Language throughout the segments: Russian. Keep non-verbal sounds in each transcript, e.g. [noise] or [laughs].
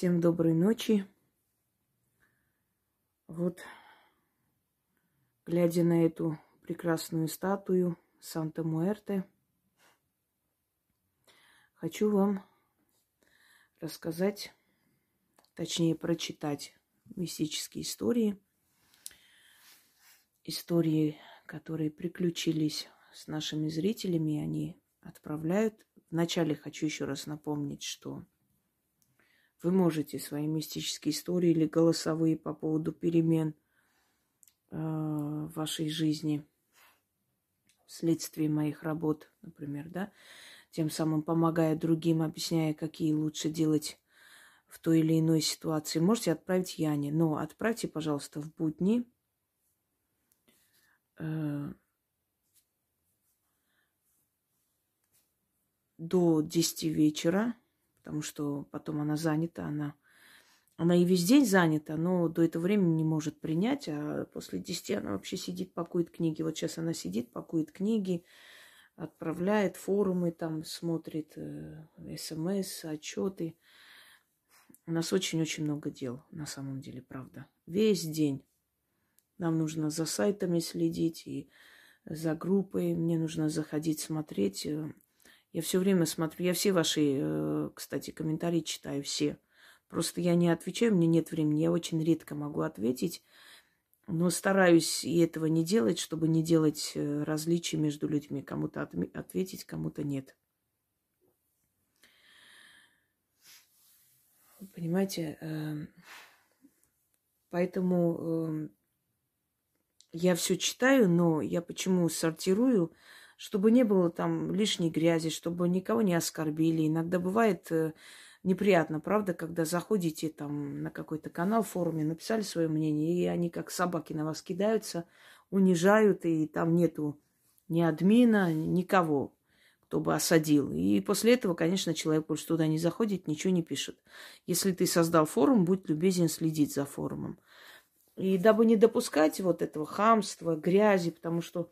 Всем доброй ночи. Вот, глядя на эту прекрасную статую Санта-Муэрте, хочу вам рассказать, точнее прочитать мистические истории, истории, которые приключились с нашими зрителями, они отправляют. Вначале хочу еще раз напомнить, что вы можете свои мистические истории или голосовые по поводу перемен э, в вашей жизни вследствие моих работ, например, да, тем самым помогая другим, объясняя, какие лучше делать в той или иной ситуации, можете отправить Яне. Но отправьте, пожалуйста, в будни э, до 10 вечера потому что потом она занята, она, она и весь день занята, но до этого времени не может принять, а после 10 она вообще сидит, пакует книги. Вот сейчас она сидит, пакует книги, отправляет форумы, там смотрит э, смс, отчеты. У нас очень-очень много дел, на самом деле, правда. Весь день. Нам нужно за сайтами следить и за группой. Мне нужно заходить, смотреть. Я все время смотрю, я все ваши, э, кстати, комментарии читаю, все. Просто я не отвечаю, мне нет времени, я очень редко могу ответить, но стараюсь и этого не делать, чтобы не делать э, различий между людьми. Кому-то ответить, кому-то нет. Понимаете, эм, поэтому эм, я все читаю, но я почему сортирую? Чтобы не было там лишней грязи, чтобы никого не оскорбили. Иногда бывает э, неприятно, правда, когда заходите там на какой-то канал в форуме, написали свое мнение, и они как собаки на вас кидаются, унижают, и там нету ни админа, никого, кто бы осадил. И после этого, конечно, человек больше туда не заходит, ничего не пишет. Если ты создал форум, будь любезен следить за форумом. И дабы не допускать вот этого хамства, грязи, потому что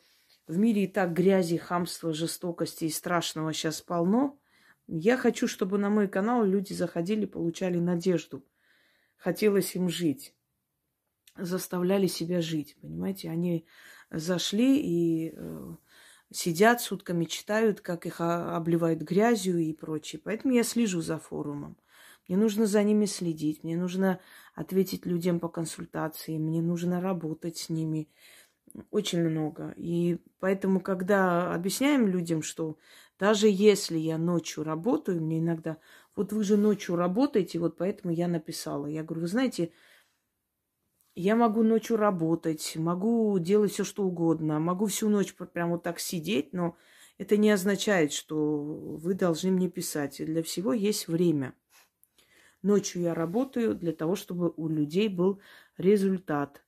в мире и так грязи, хамства, жестокости и страшного сейчас полно. Я хочу, чтобы на мой канал люди заходили, получали надежду. Хотелось им жить. Заставляли себя жить, понимаете? Они зашли и э, сидят сутками, читают, как их обливают грязью и прочее. Поэтому я слежу за форумом. Мне нужно за ними следить, мне нужно ответить людям по консультации, мне нужно работать с ними очень много. И поэтому, когда объясняем людям, что даже если я ночью работаю, мне иногда, вот вы же ночью работаете, вот поэтому я написала. Я говорю, вы знаете, я могу ночью работать, могу делать все, что угодно, могу всю ночь прямо вот так сидеть, но это не означает, что вы должны мне писать. Для всего есть время. Ночью я работаю для того, чтобы у людей был результат –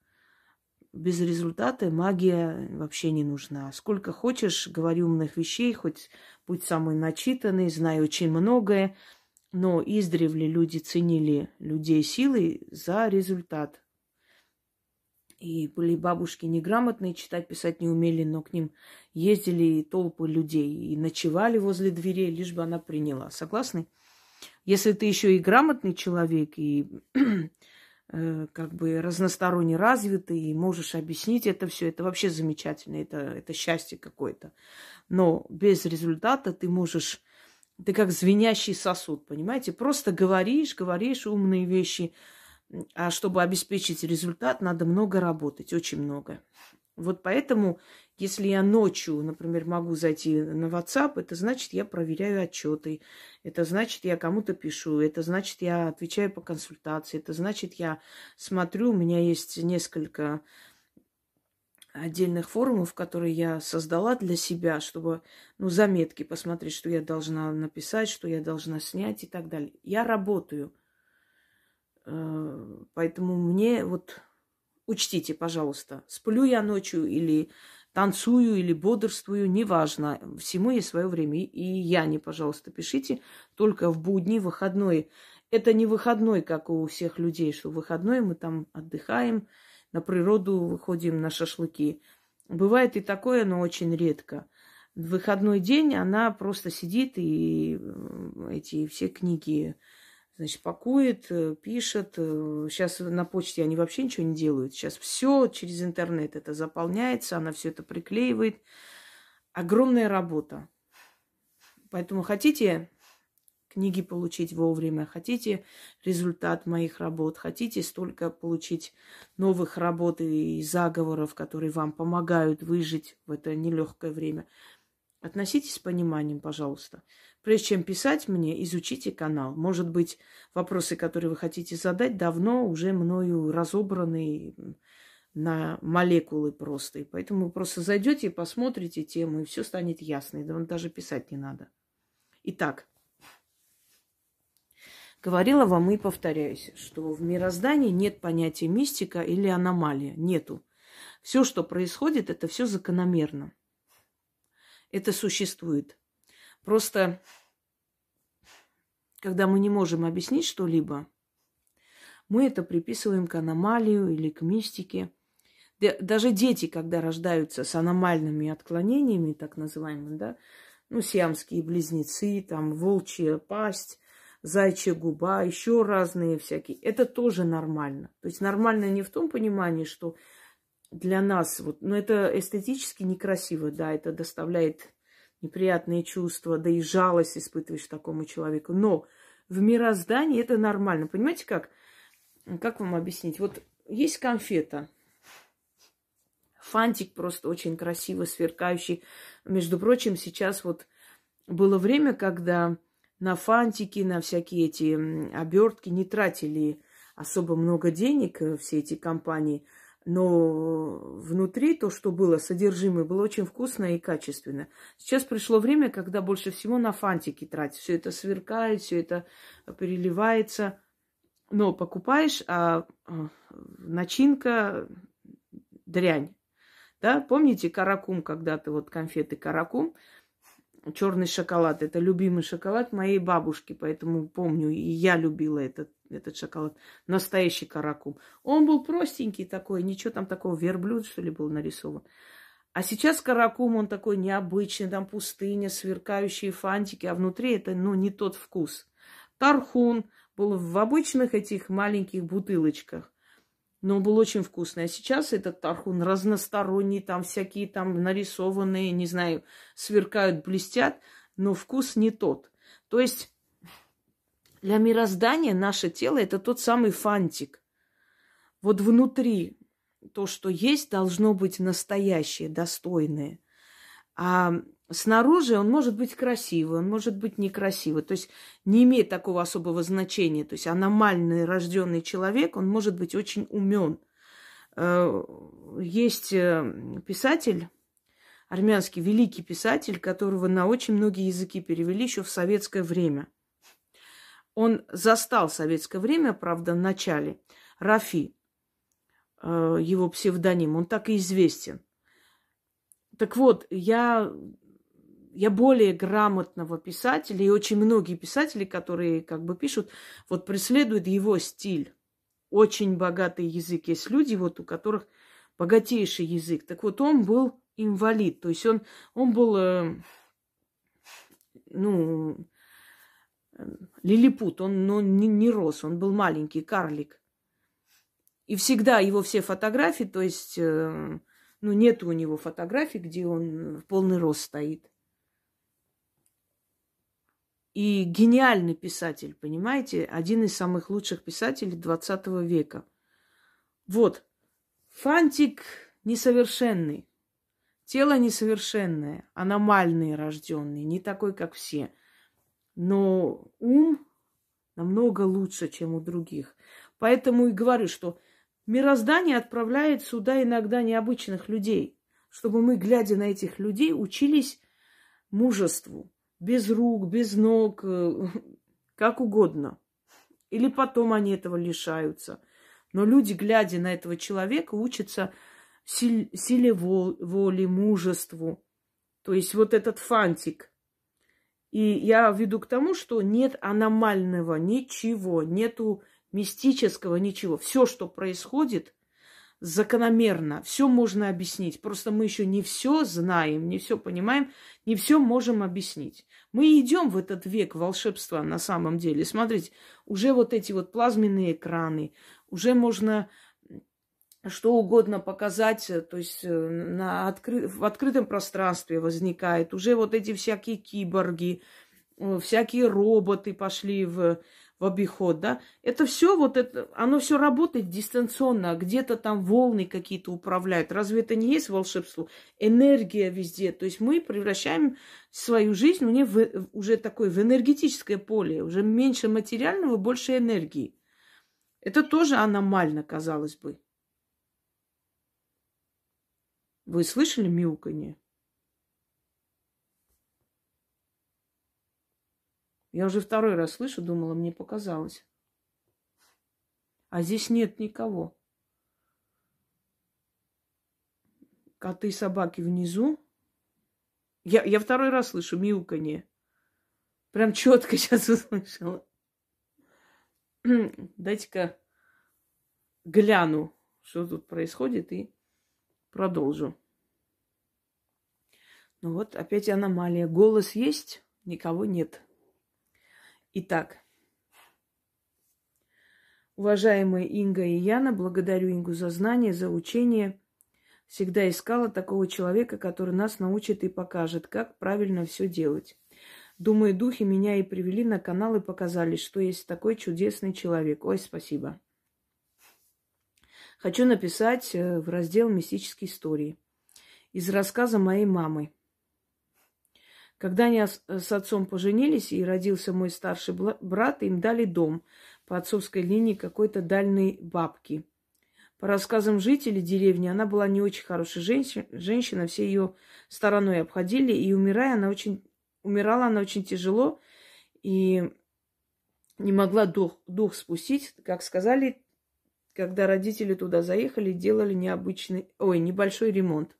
без результата магия вообще не нужна. Сколько хочешь, говори умных вещей, хоть будь самый начитанный, знай очень многое, но издревле люди ценили людей силой за результат. И были бабушки неграмотные, читать, писать не умели, но к ним ездили толпы людей и ночевали возле дверей, лишь бы она приняла. Согласны? Если ты еще и грамотный человек, и как бы разносторонне развитый, и можешь объяснить это все. Это вообще замечательно, это, это счастье какое-то. Но без результата ты можешь... Ты как звенящий сосуд, понимаете? Просто говоришь, говоришь умные вещи, а чтобы обеспечить результат, надо много работать, очень много. Вот поэтому, если я ночью, например, могу зайти на WhatsApp, это значит, я проверяю отчеты, это значит, я кому-то пишу, это значит, я отвечаю по консультации, это значит, я смотрю, у меня есть несколько отдельных форумов, которые я создала для себя, чтобы, ну, заметки посмотреть, что я должна написать, что я должна снять и так далее. Я работаю. Э, поэтому мне вот Учтите, пожалуйста, сплю я ночью или танцую или бодрствую, неважно. Всему есть свое время. И я не, пожалуйста, пишите только в будни, выходной. Это не выходной, как у всех людей, что в выходной мы там отдыхаем, на природу выходим на шашлыки. Бывает и такое, но очень редко. В выходной день она просто сидит и э, эти все книги значит, пакует, э, пишет. Сейчас на почте они вообще ничего не делают. Сейчас все через интернет это заполняется, она все это приклеивает. Огромная работа. Поэтому хотите книги получить вовремя, хотите результат моих работ, хотите столько получить новых работ и заговоров, которые вам помогают выжить в это нелегкое время. Относитесь с пониманием, пожалуйста. Прежде чем писать мне, изучите канал. Может быть, вопросы, которые вы хотите задать, давно уже мною разобраны на молекулы просто. И поэтому вы просто зайдете и посмотрите тему, и все станет ясно. И даже писать не надо. Итак, говорила вам и повторяюсь, что в мироздании нет понятия мистика или аномалия. Нету. Все, что происходит, это все закономерно. Это существует. Просто, когда мы не можем объяснить что-либо, мы это приписываем к аномалию или к мистике. Даже дети, когда рождаются с аномальными отклонениями, так называемыми, да, ну, сиамские близнецы, там, волчья пасть, зайчья губа, еще разные всякие. Это тоже нормально. То есть нормально не в том понимании, что для нас, вот, но ну, это эстетически некрасиво, да, это доставляет неприятные чувства, да и жалость испытываешь такому человеку. Но в мироздании это нормально. Понимаете, как? Как вам объяснить? Вот есть конфета, фантик просто очень красиво сверкающий. Между прочим, сейчас вот было время, когда на фантики, на всякие эти обертки не тратили особо много денег э, все эти компании, но внутри то, что было, содержимое, было очень вкусно и качественно. Сейчас пришло время, когда больше всего на фантики тратить. Все это сверкает, все это переливается. Но покупаешь, а, а начинка дрянь. Да, помните каракум когда-то, вот конфеты каракум, черный шоколад. Это любимый шоколад моей бабушки, поэтому помню, и я любила этот, этот шоколад. Настоящий каракум. Он был простенький такой, ничего там такого, верблюд, что ли, был нарисован. А сейчас каракум, он такой необычный, там пустыня, сверкающие фантики, а внутри это, ну, не тот вкус. Тархун был в обычных этих маленьких бутылочках но он был очень вкусный. А сейчас этот тархун разносторонний, там всякие там нарисованные, не знаю, сверкают, блестят, но вкус не тот. То есть для мироздания наше тело это тот самый фантик. Вот внутри то, что есть, должно быть настоящее, достойное. А Снаружи он может быть красивый, он может быть некрасивый, то есть не имеет такого особого значения. То есть аномальный рожденный человек, он может быть очень умен. Э, есть э, писатель, армянский великий писатель, которого на очень многие языки перевели еще в советское время. Он застал советское время, правда, в начале. Рафи, э, его псевдоним, он так и известен. Так вот, я я более грамотного писателя, и очень многие писатели, которые как бы пишут, вот преследуют его стиль. Очень богатый язык. Есть люди, вот у которых богатейший язык. Так вот, он был инвалид. То есть он, он был, э, ну, лилипут. Он ну, не, не рос, он был маленький, карлик. И всегда его все фотографии, то есть, э, ну, нет у него фотографий, где он в полный рост стоит и гениальный писатель, понимаете? Один из самых лучших писателей 20 века. Вот, фантик несовершенный, тело несовершенное, аномальный рожденный, не такой, как все. Но ум намного лучше, чем у других. Поэтому и говорю, что мироздание отправляет сюда иногда необычных людей, чтобы мы, глядя на этих людей, учились мужеству, без рук, без ног, э, как угодно. Или потом они этого лишаются. Но люди, глядя на этого человека, учатся силе воли, мужеству. То есть вот этот фантик. И я веду к тому, что нет аномального ничего, нету мистического ничего. Все, что происходит, закономерно. Все можно объяснить. Просто мы еще не все знаем, не все понимаем, не все можем объяснить. Мы идем в этот век волшебства на самом деле. Смотрите, уже вот эти вот плазменные экраны, уже можно что угодно показать, то есть э, на откры... в открытом пространстве возникает. Уже вот эти всякие киборги, э, всякие роботы пошли в в обиход, да, это все вот это, оно все работает дистанционно, где-то там волны какие-то управляют. Разве это не есть волшебство? Энергия везде. То есть мы превращаем свою жизнь мне в, уже такое в энергетическое поле, уже меньше материального, больше энергии. Это тоже аномально, казалось бы. Вы слышали мяуканье? Я уже второй раз слышу, думала, мне показалось. А здесь нет никого. Коты и собаки внизу. Я, я второй раз слышу мяуканье. Прям четко [laughs] сейчас услышала. [clears throat] Дайте-ка гляну, что тут происходит, и продолжу. Ну вот, опять аномалия. Голос есть, никого нет. Итак, уважаемые Инга и Яна, благодарю Ингу за знания, за учение. Всегда искала такого человека, который нас научит и покажет, как правильно все делать. Думаю, духи меня и привели на канал и показали, что есть такой чудесный человек. Ой, спасибо. Хочу написать э, в раздел «Мистические истории» из рассказа моей мамы – когда они с отцом поженились и родился мой старший брат, им дали дом по отцовской линии какой-то дальней бабки. По рассказам жителей деревни, она была не очень хорошая женщина, женщина все ее стороной обходили, и умирая, она очень, умирала она очень тяжело, и не могла дух, дух спустить. Как сказали, когда родители туда заехали, делали необычный, ой, небольшой ремонт.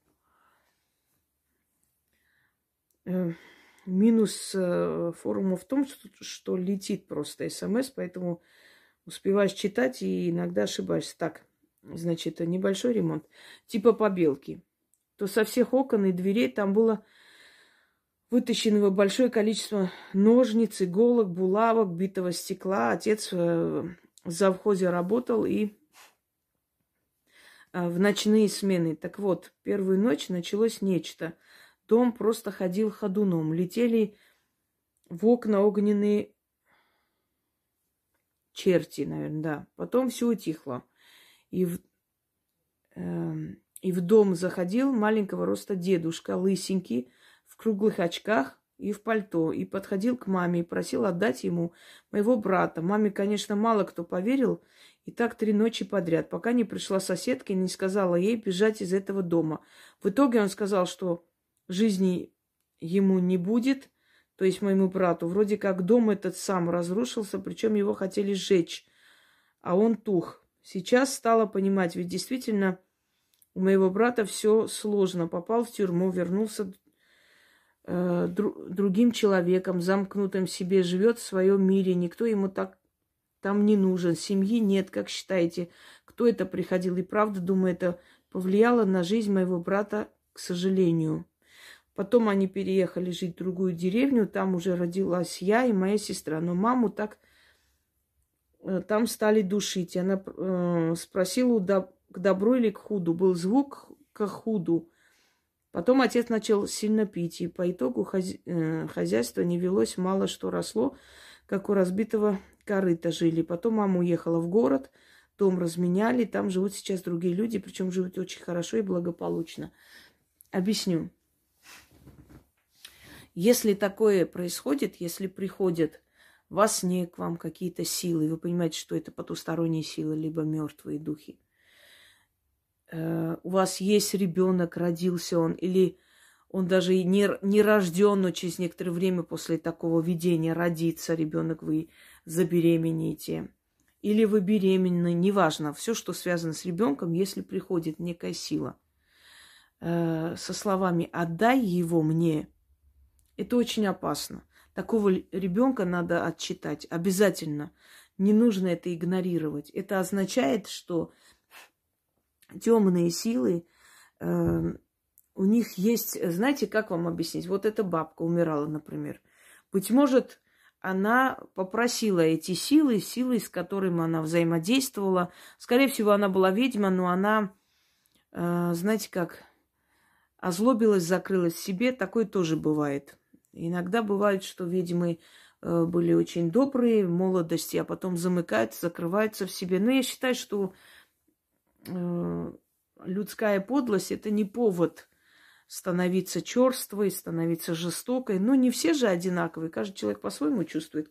Э, минус э, форума в том, что, летит просто смс, поэтому успеваешь читать и иногда ошибаешься. Так, значит, небольшой ремонт. Типа побелки. То со всех окон и дверей там было вытащенного большое количество ножниц, иголок, булавок, битого стекла. Отец в завхозе работал и в ночные смены. Так вот, первую ночь началось нечто – Дом просто ходил ходуном. Летели в окна огненные черти, наверное, да. Потом все утихло. И в, э, и в дом заходил маленького роста дедушка, лысенький, в круглых очках и в пальто. И подходил к маме и просил отдать ему моего брата. Маме, конечно, мало кто поверил. И так три ночи подряд, пока не пришла соседка и не сказала ей бежать из этого дома. В итоге он сказал, что жизни ему не будет, то есть моему брату. Вроде как дом этот сам разрушился, причем его хотели сжечь, а он тух. Сейчас стала понимать, ведь действительно у моего брата все сложно. Попал в тюрьму, вернулся э, дру, другим человеком, замкнутым себе, живет в своем мире. Никто ему так там не нужен. Семьи нет, как считаете? Кто это приходил? И правда, думаю, это повлияло на жизнь моего брата, к сожалению. Потом они переехали жить в другую деревню, там уже родилась я и моя сестра. Но маму так э, там стали душить. Она э, спросила, к добру или к худу. Был звук к худу. Потом отец начал сильно пить, и по итогу хази- э, хозяйство не велось, мало что росло, как у разбитого корыта жили. Потом мама уехала в город, дом разменяли, там живут сейчас другие люди, причем живут очень хорошо и благополучно. Объясню. Если такое происходит, если приходят во сне к вам какие-то силы, вы понимаете, что это потусторонние силы, либо мертвые духи, э, у вас есть ребенок, родился он, или он даже и не, не рожден, но через некоторое время после такого видения родится ребенок, вы забеременеете. Или вы беременны, неважно, все, что связано с ребенком, если приходит некая сила э, со словами «отдай его мне», это очень опасно. Такого ребенка надо отчитать обязательно. Не нужно это игнорировать. Это означает, что темные силы, э, у них есть, знаете, как вам объяснить? Вот эта бабка умирала, например. Быть может, она попросила эти силы, силы, с которыми она взаимодействовала. Скорее всего, она была ведьма, но она, э, знаете как, озлобилась, закрылась в себе. Такое тоже бывает. Иногда бывает, что ведьмы э, были очень добрые в молодости, а потом замыкаются, закрываются в себе. Но я считаю, что э, людская подлость это не повод становиться черствой, становиться жестокой. Но не все же одинаковые. Каждый человек по-своему чувствует.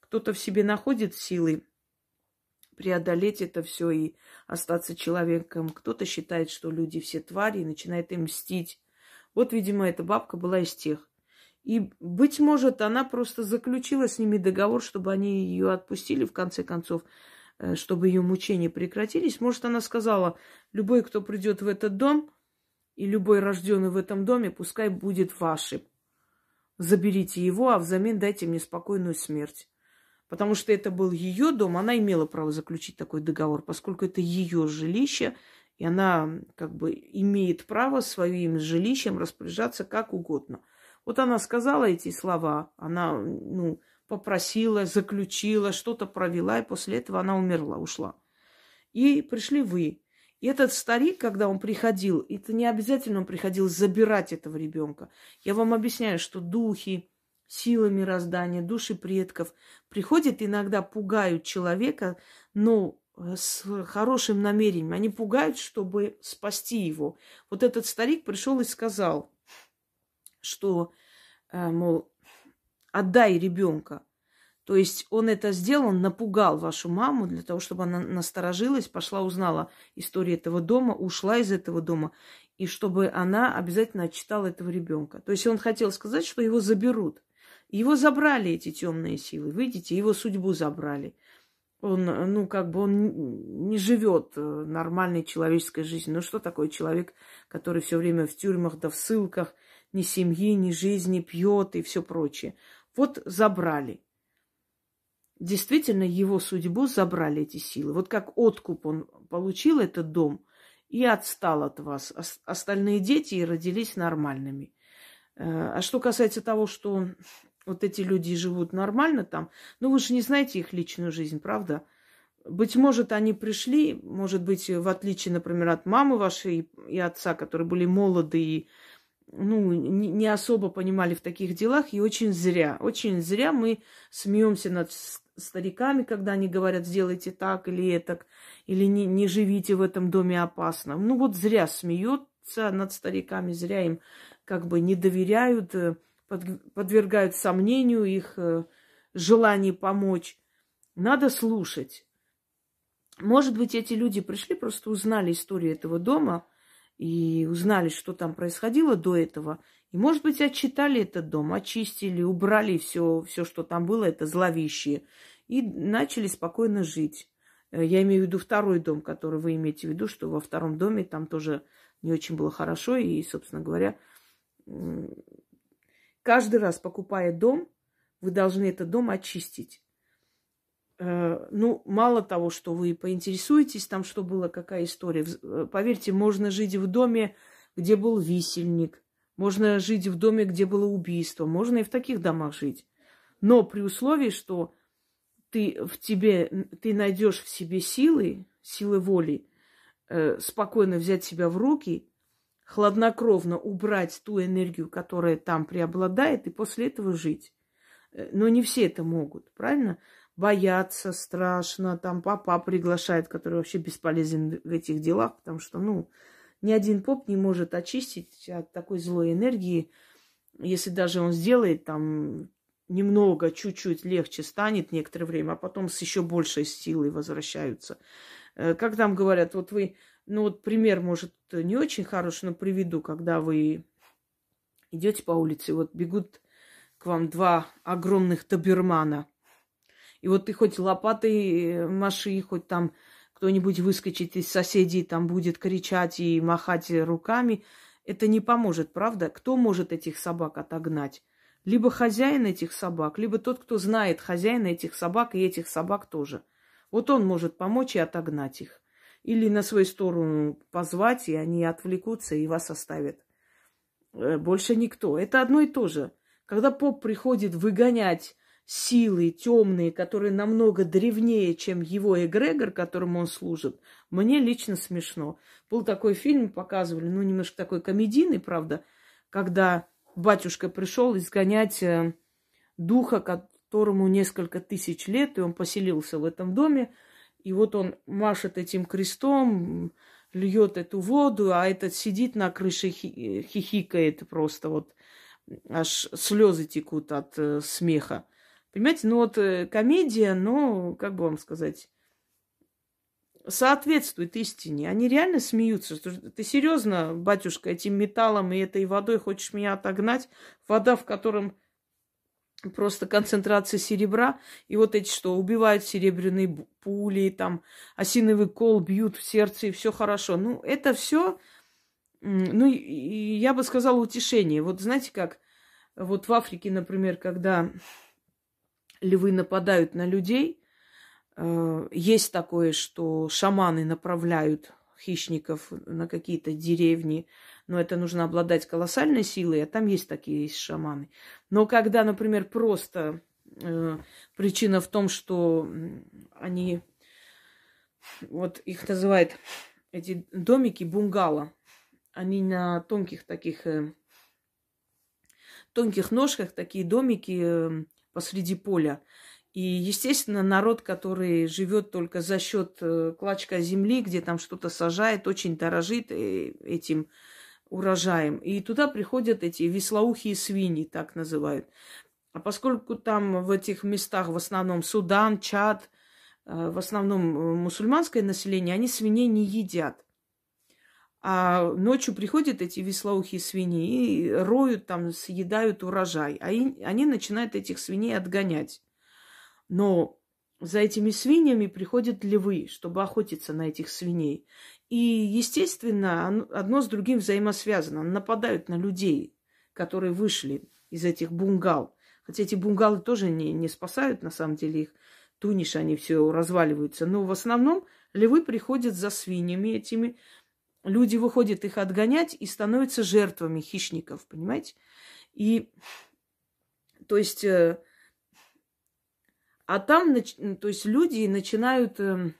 Кто-то в себе находит силы преодолеть это все и остаться человеком. Кто-то считает, что люди все твари и начинает им мстить. Вот, видимо, эта бабка была из тех. И, быть может, она просто заключила с ними договор, чтобы они ее отпустили, в конце концов, э, чтобы ее мучения прекратились. Может, она сказала, любой, кто придет в этот дом, и любой рожденный в этом доме, пускай будет вашим. Заберите его, а взамен дайте мне спокойную смерть. Потому что это был ее дом, она имела право заключить такой договор, поскольку это ее жилище, и она как бы имеет право своим жилищем распоряжаться как угодно – вот она сказала эти слова, она, ну, попросила, заключила, что-то провела, и после этого она умерла, ушла. И пришли вы. И этот старик, когда он приходил, это не обязательно он приходил забирать этого ребенка. Я вам объясняю, что духи, силы мироздания, души предков приходят иногда, пугают человека, но с хорошим намерением. Они пугают, чтобы спасти его. Вот этот старик пришел и сказал, что, э, мол, отдай ребенка. То есть он это сделал, он напугал вашу маму для того, чтобы она насторожилась, пошла, узнала историю этого дома, ушла из этого дома, и чтобы она обязательно отчитала этого ребенка. То есть он хотел сказать, что его заберут. Его забрали эти темные силы, видите, его судьбу забрали. Он, ну, как бы он не живет э, нормальной человеческой жизнью. Ну, что такое человек, который все время в тюрьмах да в ссылках – ни семьи, ни жизни, пьет и все прочее. Вот забрали. Действительно, его судьбу забрали эти силы. Вот как откуп он получил этот дом и отстал от вас. Остальные дети родились нормальными. Э, а что касается того, что вот эти люди живут нормально там, ну вы же не знаете их личную жизнь, правда? Быть может, они пришли, может быть, в отличие, например, от мамы вашей и отца, которые были молоды и ну, не особо понимали в таких делах, и очень зря. Очень зря мы смеемся над стариками, когда они говорят, сделайте так или это, или не, не живите в этом доме опасно. Ну вот зря смеются над стариками, зря им как бы не доверяют, э, подвергают сомнению их э, желание помочь. Надо слушать. Может быть, эти люди пришли, просто узнали историю этого дома – и узнали, что там происходило до этого. И, может быть, отчитали этот дом, очистили, убрали все, все, что там было, это зловещее, и начали спокойно жить. Э, я имею в виду второй дом, который вы имеете в виду, что во втором доме там тоже не очень было хорошо. И, собственно говоря, каждый раз, покупая дом, вы должны этот дом очистить. Э, ну, мало того, что вы поинтересуетесь там, что было, какая история. Э, поверьте, можно жить в доме, где был висельник, можно жить в доме, где было убийство, можно и в таких домах жить. Но при условии, что ты в тебе, ты найдешь в себе силы, силы воли, э, спокойно взять себя в руки, хладнокровно убрать ту энергию, которая там преобладает, и после этого жить. Но не все это могут, правильно? Бояться страшно, там папа приглашает, который вообще бесполезен в этих делах, потому что, ну, ни один поп не может очистить от такой злой энергии. Если даже он сделает там немного, чуть-чуть легче станет некоторое время, а потом с еще большей силой возвращаются. Э, как там говорят, вот вы, ну вот пример, может, не очень хороший, но приведу, когда вы идете по улице, вот бегут к вам два огромных добермана – и вот ты хоть лопатой э, маши, хоть там кто-нибудь выскочит из соседей, там будет кричать и махать руками, это не поможет, правда? Кто может этих собак отогнать? Либо хозяин этих собак, либо тот, кто знает хозяина этих собак и этих собак тоже. Вот он может помочь и отогнать их. или на свою сторону позвать, и они отвлекутся и вас оставят. Э, больше никто. Это одно и то же. Когда поп приходит выгонять силы темные, которые намного древнее, чем его эгрегор, которому он служит, мне лично смешно. Был такой фильм, показывали, ну, немножко такой комедийный, правда, когда батюшка пришел изгонять э, духа, которому несколько тысяч лет, и он поселился в этом доме, и вот он машет этим крестом, льет эту воду, а этот сидит на крыше, хихикает просто вот, аж слезы текут от э, смеха. Понимаете, ну вот э, комедия, но, как бы вам сказать, соответствует истине. Они реально смеются. Ты серьезно, батюшка, этим металлом и этой водой хочешь меня отогнать? Вода, в котором просто концентрация серебра, и вот эти, что убивают серебряные пули, там, осиновый кол бьют в сердце, и все хорошо. Ну, это все, ну, я бы сказала, утешение. Вот знаете как, вот в Африке, например, когда львы нападают на людей, э, есть такое, что шаманы направляют хищников на какие-то деревни, но это нужно обладать колоссальной силой, а там есть такие есть шаманы. Но когда, например, просто э, причина в том, что они, вот их называют эти домики бунгало, они на тонких таких э, тонких ножках такие домики э, посреди поля. И, естественно, народ, который живет только за счет э, клочка земли, где там что-то сажает, очень дорожит э, этим урожаем. И туда приходят эти веслоухие свиньи, так называют. А поскольку там в этих местах в основном Судан, Чад, э, в основном мусульманское население, они свиней не едят. А ночью приходят эти веслоухие свиньи и роют там, съедают урожай. А они начинают этих свиней отгонять. Но за этими свиньями приходят львы, чтобы охотиться на этих свиней. И, естественно, одно с другим взаимосвязано. Нападают на людей, которые вышли из этих бунгал. Хотя эти бунгалы тоже не, не спасают, на самом деле, их тунишь, они все разваливаются. Но в основном львы приходят за свиньями этими. Люди выходят их отгонять и становятся жертвами хищников, понимаете? И, то есть, э, а там, то есть люди начинают, эм,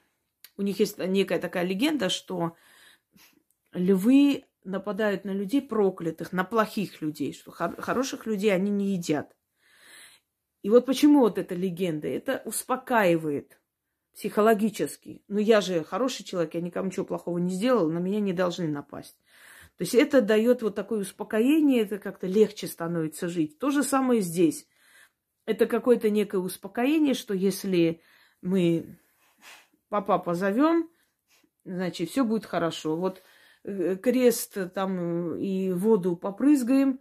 у них есть некая такая легенда, что львы нападают на людей проклятых, на плохих людей, что хороших людей они не едят. И вот почему вот эта легенда? Это успокаивает психологически. Ну, я же хороший человек, я никому ничего плохого не сделал, на меня не должны напасть. То есть это дает вот такое успокоение, это как-то легче становится жить. То же самое здесь это какое-то некое успокоение, что если мы папа позовем, значит, все будет хорошо. Вот э, крест там и воду попрызгаем,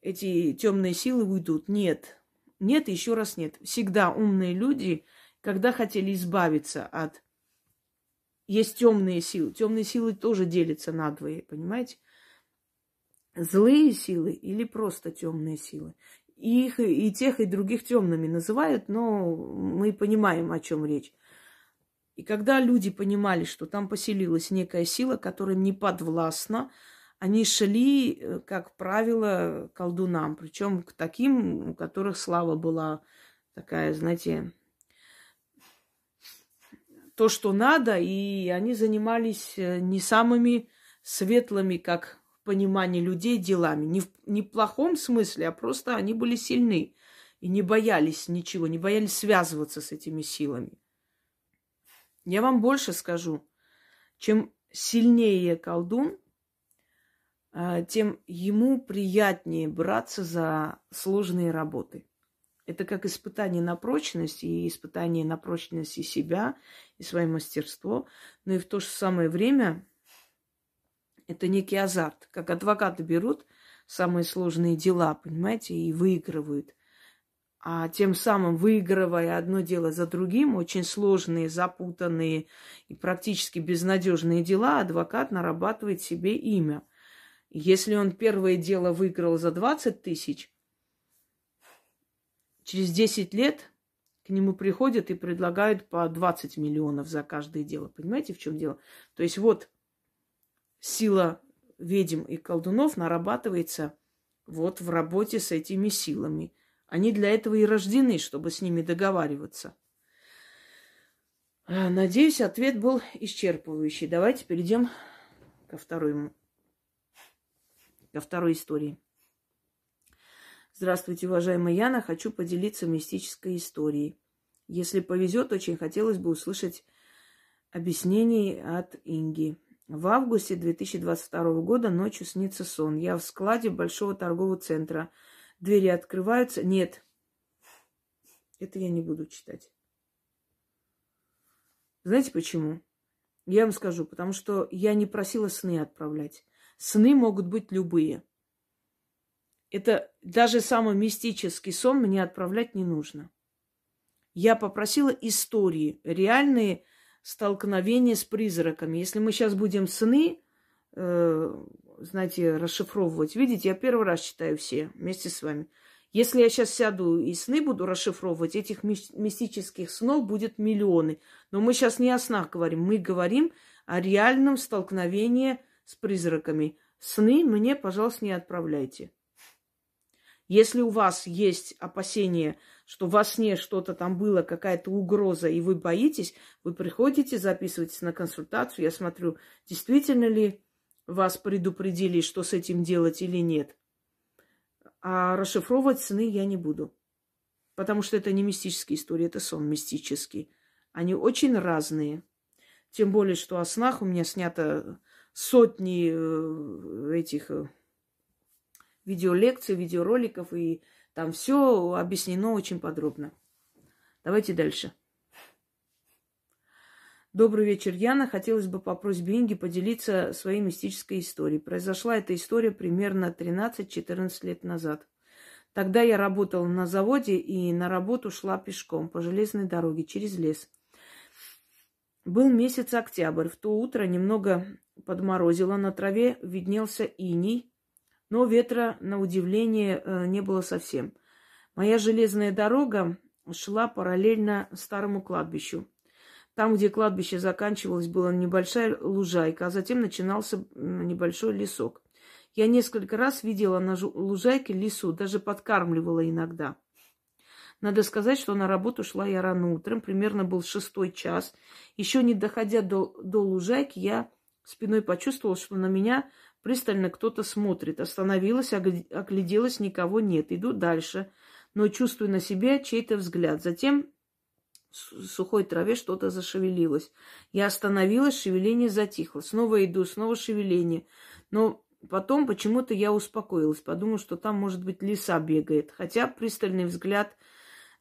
эти темные силы уйдут. Нет, нет, еще раз нет. Всегда умные люди, когда хотели избавиться от... Есть темные силы. Темные силы тоже делятся на двое, понимаете? Злые силы или просто темные силы их и тех, и других темными называют, но мы понимаем, о чем речь. И когда люди понимали, что там поселилась некая сила, которая не подвластна, они шли, э, как правило, колдунам, причем к таким, у которых слава была такая, знаете, то, что надо, и они занимались э, не самыми светлыми, как понимании людей делами. Не в, не в плохом смысле, а просто они были сильны и не боялись ничего, не боялись связываться с этими силами. Я вам больше скажу, чем сильнее колдун, а, тем ему приятнее браться за сложные работы. Это как испытание на прочность и испытание на прочность и себя, и свое мастерство, но и в то же самое время это некий азарт. Как адвокаты берут самые сложные дела, понимаете, и выигрывают. А тем самым, выигрывая одно дело за другим, очень сложные, запутанные и практически безнадежные дела, адвокат нарабатывает себе имя. Если он первое дело выиграл за 20 тысяч, через 10 лет к нему приходят и предлагают по 20 миллионов за каждое дело. Понимаете, в чем дело? То есть вот сила ведьм и колдунов нарабатывается вот в работе с этими силами. Они для этого и рождены, чтобы с ними договариваться. А, надеюсь, ответ был исчерпывающий. Давайте перейдем ко второй, ко второй истории. Здравствуйте, уважаемая Яна. Хочу поделиться мистической историей. Если повезет, очень хотелось бы услышать объяснений от Инги. В августе 2022 года ночью снится сон. Я в складе большого торгового центра. Двери открываются. Нет, это я не буду читать. Знаете почему? Я вам скажу, потому что я не просила сны отправлять. Сны могут быть любые. Это даже самый мистический сон мне отправлять не нужно. Я попросила истории, реальные столкновения с призраками. Если мы сейчас будем сны, э, знаете, расшифровывать, видите, я первый раз читаю все вместе с вами. Если я сейчас сяду и сны буду расшифровывать, этих мистических снов будет миллионы. Но мы сейчас не о снах говорим, мы говорим о реальном столкновении с призраками. Сны мне, пожалуйста, не отправляйте. Если у вас есть опасение, что во сне что-то там было, какая-то угроза, и вы боитесь, вы приходите, записываетесь на консультацию, я смотрю, действительно ли вас предупредили, что с этим делать или нет. А расшифровывать сны я не буду. Потому что это не мистические истории, это сон мистический. Они очень разные. Тем более, что о снах у меня снято сотни э, этих э, видеолекций, видеороликов, и там все объяснено очень подробно. Давайте дальше. Добрый вечер, Яна. Хотелось бы по просьбе Инги поделиться своей мистической историей. Произошла эта история примерно 13-14 лет назад. Тогда я работала на заводе и на работу шла пешком по железной дороге через лес. Был месяц октябрь. В то утро немного подморозило, на траве виднелся иней, но ветра, на удивление, э, не было совсем. Моя железная дорога шла параллельно старому кладбищу. Там, где кладбище заканчивалось, была небольшая лужайка, а затем начинался небольшой лесок. Я несколько раз видела на лужайке лесу, даже подкармливала иногда. Надо сказать, что на работу шла я рано утром, примерно был шестой час. Еще не доходя до, до лужайки, я спиной почувствовала, что на меня Пристально кто-то смотрит. Остановилась, огляделась, никого нет. Иду дальше, но чувствую на себе чей-то взгляд. Затем в сухой траве что-то зашевелилось. Я остановилась, шевеление затихло. Снова иду, снова шевеление. Но потом почему-то я успокоилась. Подумала, что там, может быть, лиса бегает. Хотя пристальный взгляд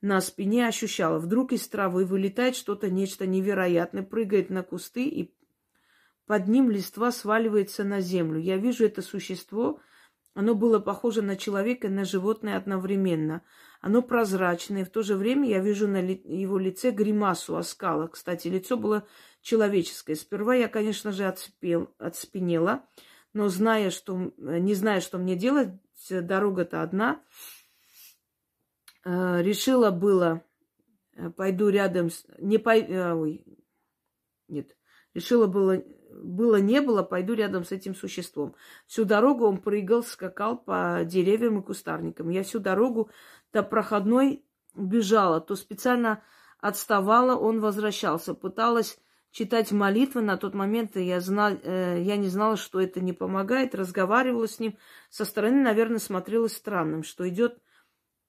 на спине ощущала. Вдруг из травы вылетает что-то, нечто невероятное, прыгает на кусты и под ним листва сваливается на землю. Я вижу это существо. Оно было похоже на человека и на животное одновременно. Оно прозрачное. В то же время я вижу на его лице гримасу оскала. Кстати, лицо было человеческое. Сперва я, конечно же, отспел, отспенела. Но зная, что, не зная, что мне делать, дорога-то одна, э, решила было, э, пойду рядом с... Не пой... Э, ой, нет. Решила было было не было, пойду рядом с этим существом. Всю дорогу он прыгал, скакал по деревьям и кустарникам. Я всю дорогу до проходной бежала, то специально отставала, он возвращался. Пыталась читать молитвы. На тот момент я, знал, э, я не знала, что это не помогает. Разговаривала с ним. Со стороны, наверное, смотрелось странным, что идет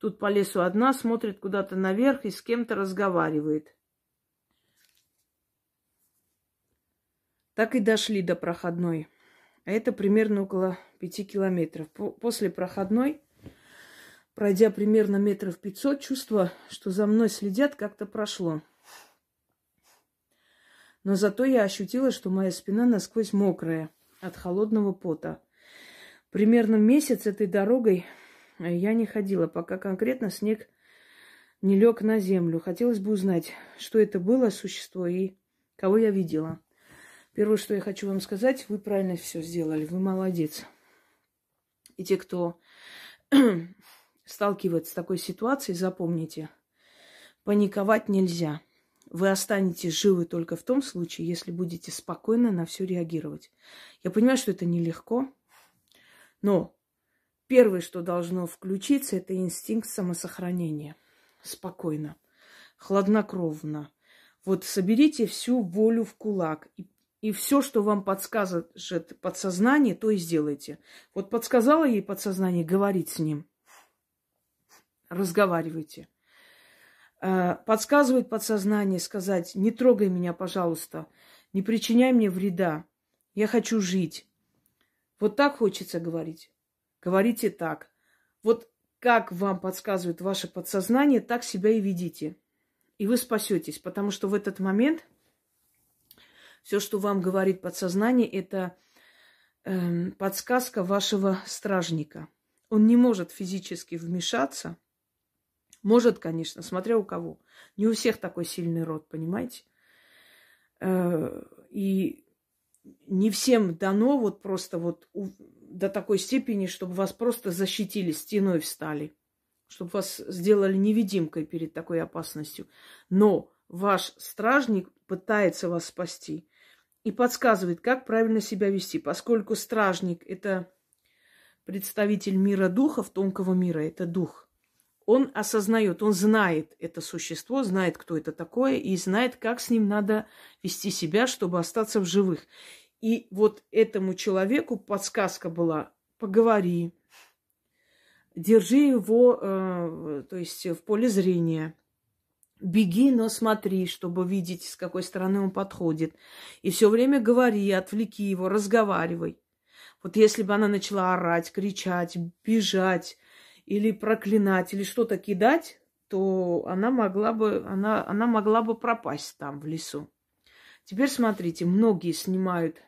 тут по лесу одна, смотрит куда-то наверх и с кем-то разговаривает. Так и дошли до проходной. А это примерно около пяти километров. После проходной, пройдя примерно метров пятьсот, чувство, что за мной следят, как-то прошло. Но зато я ощутила, что моя спина насквозь мокрая от холодного пота. Примерно месяц этой дорогой я не ходила, пока конкретно снег не лег на землю. Хотелось бы узнать, что это было существо и кого я видела. Первое, что я хочу вам сказать, вы правильно все сделали, вы молодец. И те, кто [clears throat] сталкивается с такой ситуацией, запомните, Паниковать нельзя. Вы останетесь живы только в том случае, если будете спокойно на все реагировать. Я понимаю, что это нелегко, но первое, что должно включиться, это инстинкт самосохранения. Спокойно, хладнокровно. Вот соберите всю волю в кулак и и все, что вам подскажет подсознание, то и сделайте. Вот подсказала ей подсознание говорить с ним. Разговаривайте. Э, подсказывает подсознание сказать, не трогай меня, пожалуйста, не причиняй мне вреда, я хочу жить. Вот так хочется говорить. Говорите так. Вот как вам подсказывает ваше подсознание, так себя и ведите. И вы спасетесь, потому что в этот момент все, что вам говорит подсознание, это э, подсказка вашего стражника. Он не может физически вмешаться, может, конечно, смотря у кого. Не у всех такой сильный род, понимаете? Э, и не всем дано вот просто вот до такой степени, чтобы вас просто защитили, стеной встали, чтобы вас сделали невидимкой перед такой опасностью. Но ваш стражник пытается вас спасти и подсказывает, как правильно себя вести, поскольку стражник – это представитель мира духов, тонкого мира, это дух он осознает, он знает это существо, знает, кто это такое, и знает, как с ним надо вести себя, чтобы остаться в живых. И вот этому человеку подсказка была, поговори, держи его, э, то есть в поле зрения. Беги, но смотри, чтобы видеть, с какой стороны он подходит. И все время говори, отвлеки его, разговаривай. Вот если бы она начала орать, кричать, бежать, или проклинать, или что-то кидать, то она могла бы, она, она могла бы пропасть там, в лесу. Теперь смотрите, многие снимают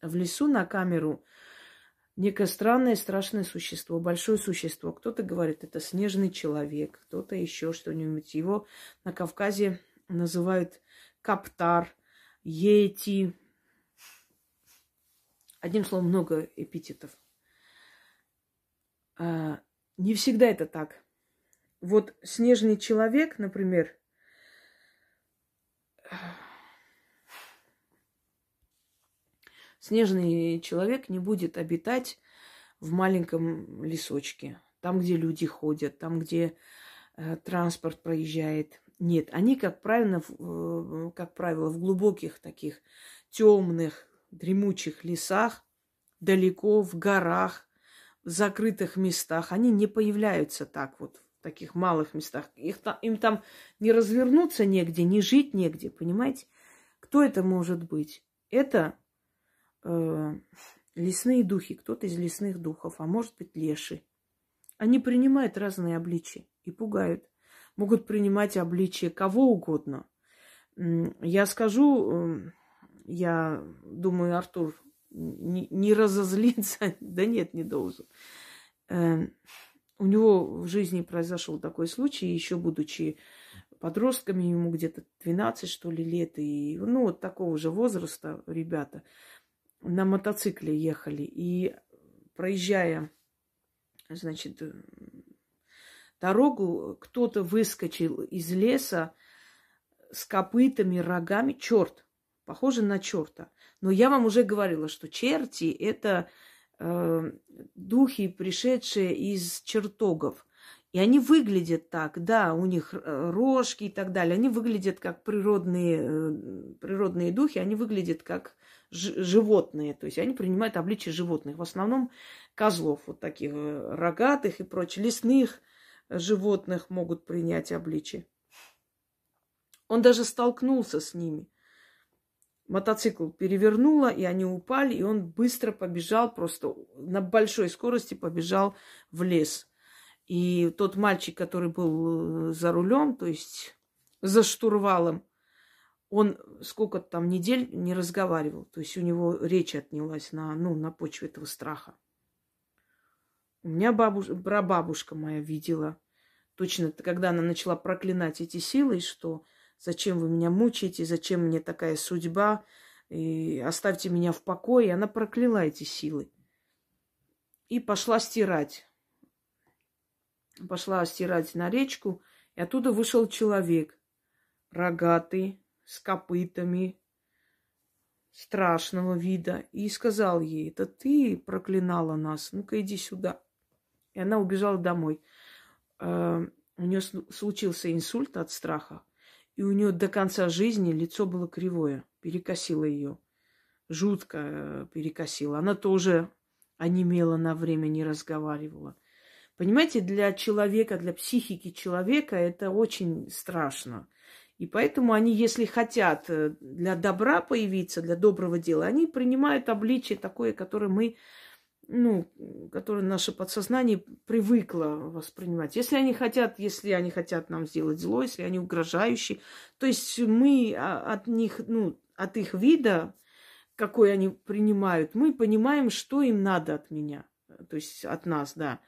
в лесу на камеру некое странное, страшное существо, большое существо. Кто-то говорит, это снежный человек, кто-то еще что-нибудь. Его на Кавказе называют каптар, йети. Одним словом, много эпитетов. А, не всегда это так. Вот снежный человек, например, снежный человек не будет обитать в маленьком лесочке, там, где люди ходят, там, где э, транспорт проезжает. Нет, они, как правило, в, э, как правило, в глубоких таких темных, дремучих лесах, далеко в горах, закрытых местах, они не появляются так вот, в таких малых местах. Их, им там не развернуться негде, не жить негде, понимаете? Кто это может быть? Это э, лесные духи, кто-то из лесных духов, а может быть леши. Они принимают разные обличия и пугают. Могут принимать обличие кого угодно. Я скажу, я думаю, Артур не, не разозлиться. [laughs] да нет, не должен. Э, у него в жизни произошел такой случай, еще будучи подростками, ему где-то 12, что ли, лет, и, ну, вот такого же возраста ребята на мотоцикле ехали, и проезжая, значит, дорогу, кто-то выскочил из леса с копытами, рогами, черт, похоже на черта. Но я вам уже говорила, что черти – это э, духи, пришедшие из чертогов. И они выглядят так, да, у них э, рожки и так далее. Они выглядят как природные, э, природные духи, они выглядят как животные. То есть они принимают обличие животных. В основном козлов, вот таких э, рогатых и прочих, лесных животных могут принять обличие. Он даже столкнулся с ними – мотоцикл перевернуло, и они упали, и он быстро побежал, просто на большой скорости побежал в лес. И тот мальчик, который был э, за рулем, то есть за штурвалом, он сколько там недель не разговаривал. То есть у него речь отнялась на, ну, на почве этого страха. У меня бабуш... прабабушка моя видела, точно когда она начала проклинать эти силы, что Зачем вы меня мучаете? Зачем мне такая судьба? И оставьте меня в покое. И она прокляла эти силы. И пошла стирать. Пошла стирать на речку. И оттуда вышел человек, рогатый, с копытами, страшного вида, и сказал ей, это ты проклинала нас, ну-ка иди сюда. И она убежала домой. Э, у нее случился инсульт от страха, и у нее до конца жизни лицо было кривое, перекосило ее, жутко э, перекосило. Она тоже онемела на время, не разговаривала. Понимаете, для человека, для психики человека это очень страшно. И поэтому они, если хотят э, для добра появиться, для доброго дела, они принимают обличие такое, которое мы, ну, которое наше подсознание привыкло воспринимать. Если они хотят, если они хотят нам сделать зло, если они угрожающие, то есть мы а, от них, ну, от их вида, какой они принимают, мы понимаем, что им надо от меня, то есть от нас, да.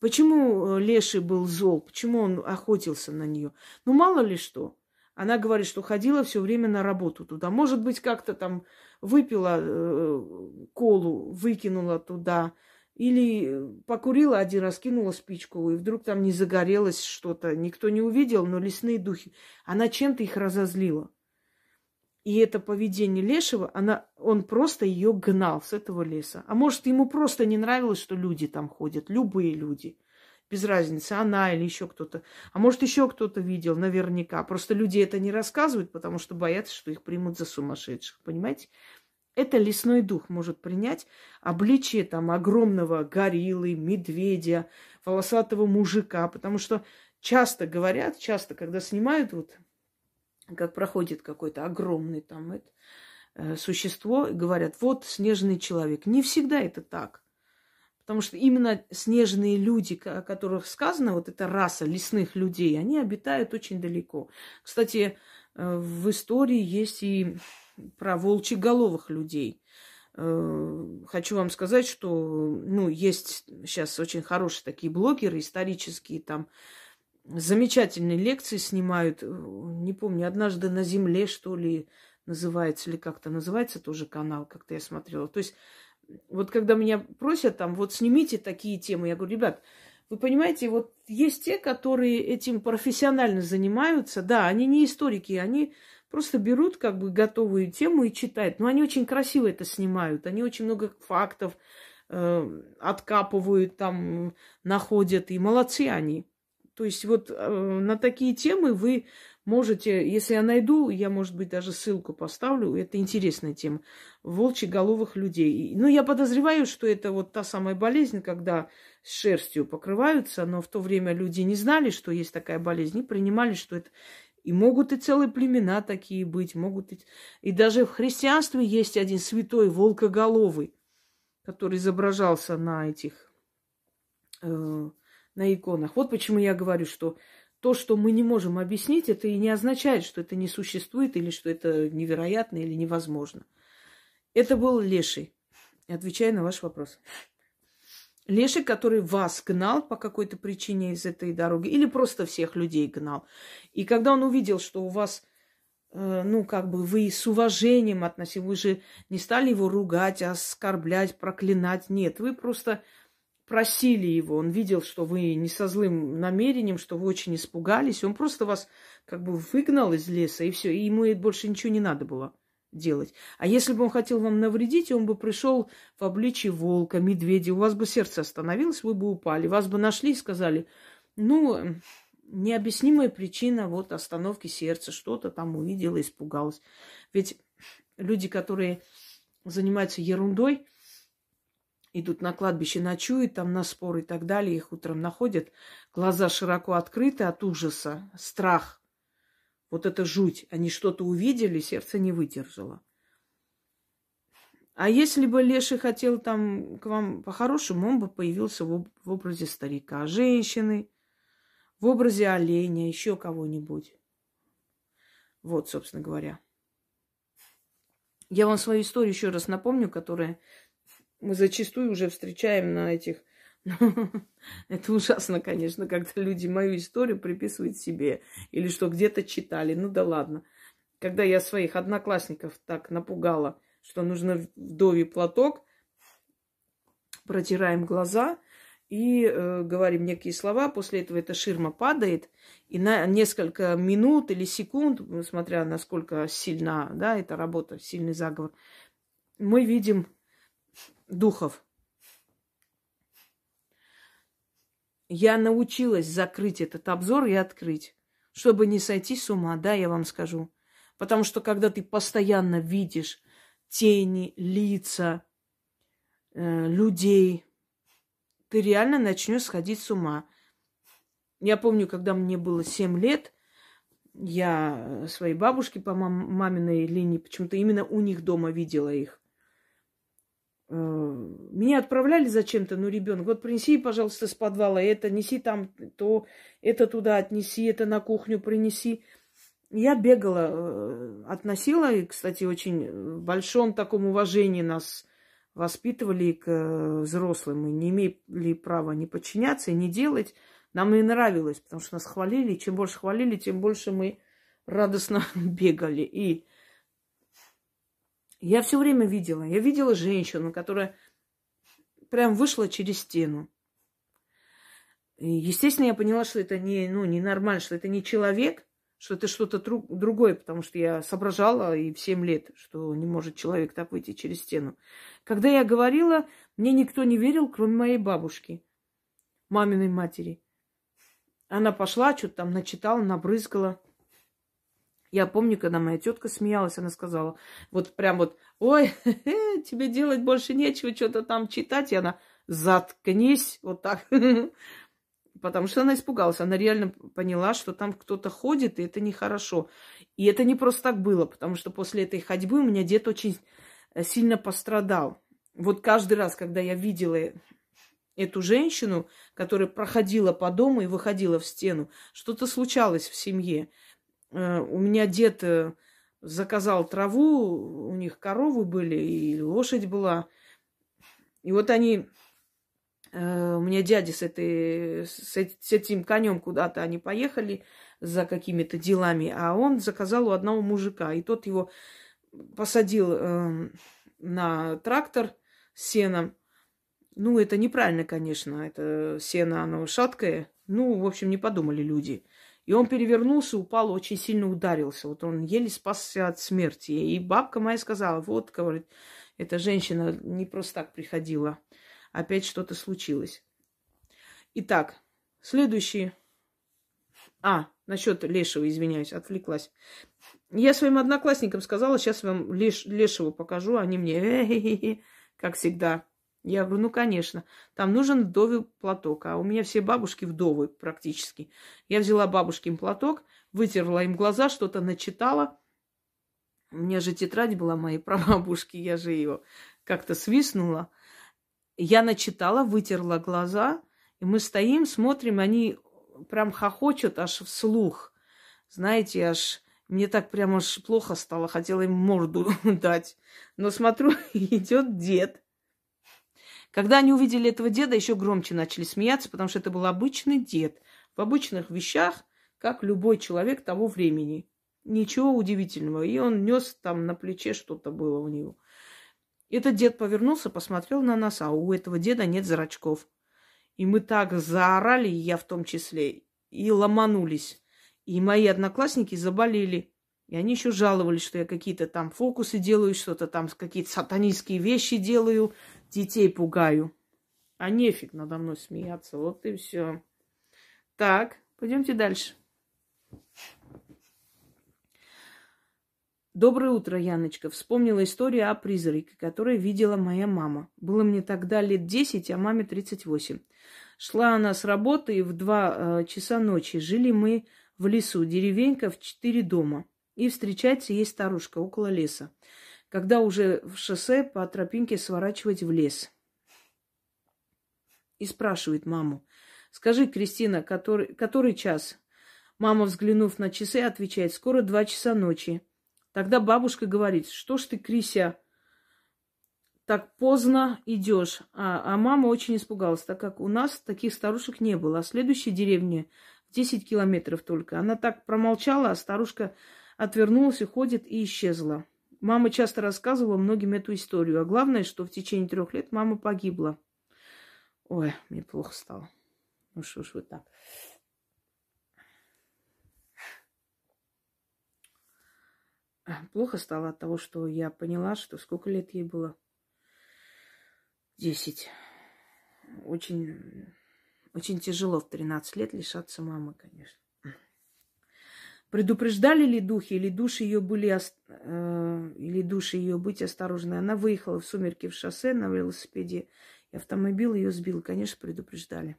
Почему э, Леший был зол? Почему он охотился на нее? Ну, мало ли что. Она говорит, что ходила все время на работу туда. Может быть, как-то там выпила э, колу, выкинула туда. Или покурила один раз, кинула спичку, и вдруг там не загорелось что-то. Никто не увидел, но лесные духи. Она чем-то их разозлила. И это поведение Лешего, она, он просто ее гнал с этого леса. А может, ему просто не нравилось, что люди там ходят, любые люди без разницы, она или еще кто-то. А может, еще кто-то видел, наверняка. Просто люди это не рассказывают, потому что боятся, что их примут за сумасшедших. Понимаете? Это лесной дух может принять обличие там огромного гориллы, медведя, волосатого мужика, потому что часто говорят, часто, когда снимают, вот как проходит какой-то огромный там это, существо, говорят, вот снежный человек. Не всегда это так. Потому что именно снежные люди, о которых сказано, вот эта раса лесных людей, они обитают очень далеко. Кстати, э, в истории есть и про волчьеголовых людей. Э, хочу вам сказать, что ну, есть сейчас очень хорошие такие блогеры исторические, там замечательные лекции снимают. Не помню, однажды на земле, что ли, называется, или как-то называется тоже канал, как-то я смотрела. То есть вот когда меня просят там, вот снимите такие темы, я говорю, ребят, вы понимаете, вот есть те, которые этим профессионально занимаются, да, они не историки, они просто берут как бы готовую тему и читают, но они очень красиво это снимают, они очень много фактов э, откапывают, там находят, и молодцы они. То есть вот э, на такие темы вы Можете, если я найду, я, может быть, даже ссылку поставлю. Это интересная тема. Волчьеголовых людей. Ну, я подозреваю, что это вот та самая болезнь, когда с шерстью покрываются, но в то время люди не знали, что есть такая болезнь, и принимали, что это... И могут и целые племена такие быть, могут и... И даже в христианстве есть один святой волкоголовый, который изображался на этих... Э, на иконах. Вот почему я говорю, что то, что мы не можем объяснить, это и не означает, что это не существует или что это невероятно или невозможно. Это был леший. Отвечая на ваш вопрос. Леший, который вас гнал по какой-то причине из этой дороги, или просто всех людей гнал. И когда он увидел, что у вас, э, ну, как бы вы с уважением относились, вы же не стали его ругать, оскорблять, проклинать. Нет, вы просто просили его, он видел, что вы не со злым намерением, что вы очень испугались, он просто вас как бы выгнал из леса, и все, и ему больше ничего не надо было делать. А если бы он хотел вам навредить, он бы пришел в обличии волка, медведя, у вас бы сердце остановилось, вы бы упали, вас бы нашли и сказали, ну, необъяснимая причина вот остановки сердца, что-то там увидела, испугалась. Ведь люди, которые занимаются ерундой, идут на кладбище, ночуют там на спор и так далее, их утром находят, глаза широко открыты от ужаса, страх. Вот это жуть. Они что-то увидели, сердце не выдержало. А если бы Леший хотел там к вам по-хорошему, он бы появился в, в образе старика, женщины, в образе оленя, еще кого-нибудь. Вот, собственно говоря. Я вам свою историю еще раз напомню, которая мы зачастую уже встречаем на этих... [laughs] Это ужасно, конечно, когда люди мою историю приписывают себе или что где-то читали. Ну да ладно. Когда я своих одноклассников так напугала, что нужно вдовий платок, протираем глаза и э, говорим некие слова. После этого эта ширма падает, и на несколько минут или секунд, смотря насколько сильна да, эта работа, сильный заговор, мы видим духов. Я научилась закрыть этот обзор и открыть, чтобы не сойти с ума, да, я вам скажу. Потому что когда ты постоянно видишь тени, лица, э, людей, ты реально начнешь сходить с ума. Я помню, когда мне было 7 лет, я своей бабушке по мам- маминой линии, почему-то именно у них дома видела их. Меня отправляли зачем-то, ну, ребенок, вот принеси, пожалуйста, с подвала это, неси там то, это туда отнеси, это на кухню принеси. Я бегала, э, относила, и, кстати, очень в большом таком уважении нас воспитывали к э, взрослым. Мы не имели права не подчиняться и не делать. Нам и нравилось, потому что нас хвалили. Чем больше хвалили, тем больше мы радостно [laughs] бегали. И я все время видела. Я видела женщину, которая прям вышла через стену. И, естественно, я поняла, что это не, ну, не нормально, что это не человек, что это что-то друг, другое, потому что я соображала и в 7 лет, что не может человек так выйти через стену. Когда я говорила, мне никто не верил, кроме моей бабушки, маминой матери. Она пошла, что-то там начитала, набрызгала. Я помню, когда моя тетка смеялась, она сказала, вот прям вот, ой, [laughs] тебе делать больше нечего, что-то там читать. И она, заткнись, вот так. [laughs] Потому что она испугалась. Она реально поняла, что там кто-то ходит, и это нехорошо. И это не просто так было, потому что после этой ходьбы у меня дед очень э, сильно пострадал. Вот каждый раз, когда я видела эту женщину, которая проходила по дому и выходила в стену, что-то случалось в семье. Э, у меня дед э, заказал траву, у них коровы были, и лошадь была. И вот они, э, у меня дядя с, этой, с этим конем куда-то они поехали за какими-то делами, а он заказал у одного мужика, и тот его посадил на трактор с сеном. Ну, это неправильно, конечно, это сено, оно шаткое. Ну, в общем, не подумали люди. И он перевернулся, упал, очень сильно ударился. Вот он еле спасся от смерти. И бабка моя сказала, вот, говорит, эта женщина не просто так приходила. Опять что-то случилось. Итак, следующий. А, насчет Лешего, извиняюсь, отвлеклась. Я своим одноклассникам сказала, сейчас вам Леш, Лешего покажу, они мне, как всегда. Я говорю, ну, конечно, там нужен вдовый платок, а у меня все бабушки вдовы практически. Я взяла бабушкин платок, вытерла им глаза, что-то начитала. У меня же тетрадь была моей [laughs] прабабушки, я же ее как-то свистнула. Я начитала, вытерла глаза, и мы стоим, смотрим, они прям хохочут аж вслух. Знаете, аж мне так прямо аж плохо стало, хотела им морду [laughs] дать. Но смотрю, [laughs] идет дед когда они увидели этого деда, еще громче начали смеяться, потому что это был обычный дед. В обычных вещах, как любой человек того времени. Ничего удивительного. И он нес там на плече что-то было у него. Этот дед повернулся, посмотрел на нас, а у этого деда нет зрачков. И мы так заорали, я в том числе, и ломанулись. И мои одноклассники заболели. И они еще жаловались, что я какие-то там фокусы делаю, что-то там какие-то сатанистские вещи делаю, детей пугаю. А нефиг надо мной смеяться. Вот и все. Так, пойдемте дальше. Доброе утро, Яночка. Вспомнила историю о призраке, которую видела моя мама. Было мне тогда лет 10, а маме 38. Шла она с работы, и в два э, часа ночи жили мы в лесу, деревенька в четыре дома. И встречается ей старушка около леса когда уже в шоссе по тропинке сворачивать в лес. И спрашивает маму, скажи, Кристина, который, который час? Мама, взглянув на часы, отвечает, скоро два часа ночи. Тогда бабушка говорит, что ж ты, Крися, так поздно идешь. А, а мама очень испугалась, так как у нас таких старушек не было. А следующей деревне 10 километров только. Она так промолчала, а старушка отвернулась, уходит и исчезла. Мама часто рассказывала многим эту историю. А главное, что в течение трех лет мама погибла. Ой, мне плохо стало. Ну что ж вы так. Плохо стало от того, что я поняла, что сколько лет ей было? Десять. Очень, очень тяжело в 13 лет лишаться мамы, конечно. Предупреждали ли духи, или души ее были, э, или души ее быть осторожной? Она выехала в сумерки в шоссе на велосипеде, и автомобиль ее сбил. Конечно, предупреждали.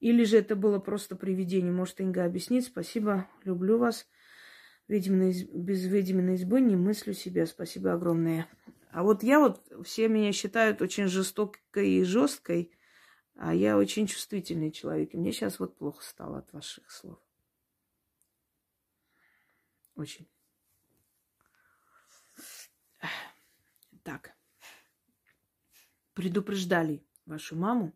Или же это было просто привидение? Может, Инга объяснит? Спасибо, люблю вас. Ведьминой, без ведьминой избы не мыслю себя. Спасибо огромное. А вот я вот, все меня считают очень жестокой и жесткой, а я очень чувствительный человек. И мне сейчас вот плохо стало от ваших слов. Очень. Так. Предупреждали вашу маму,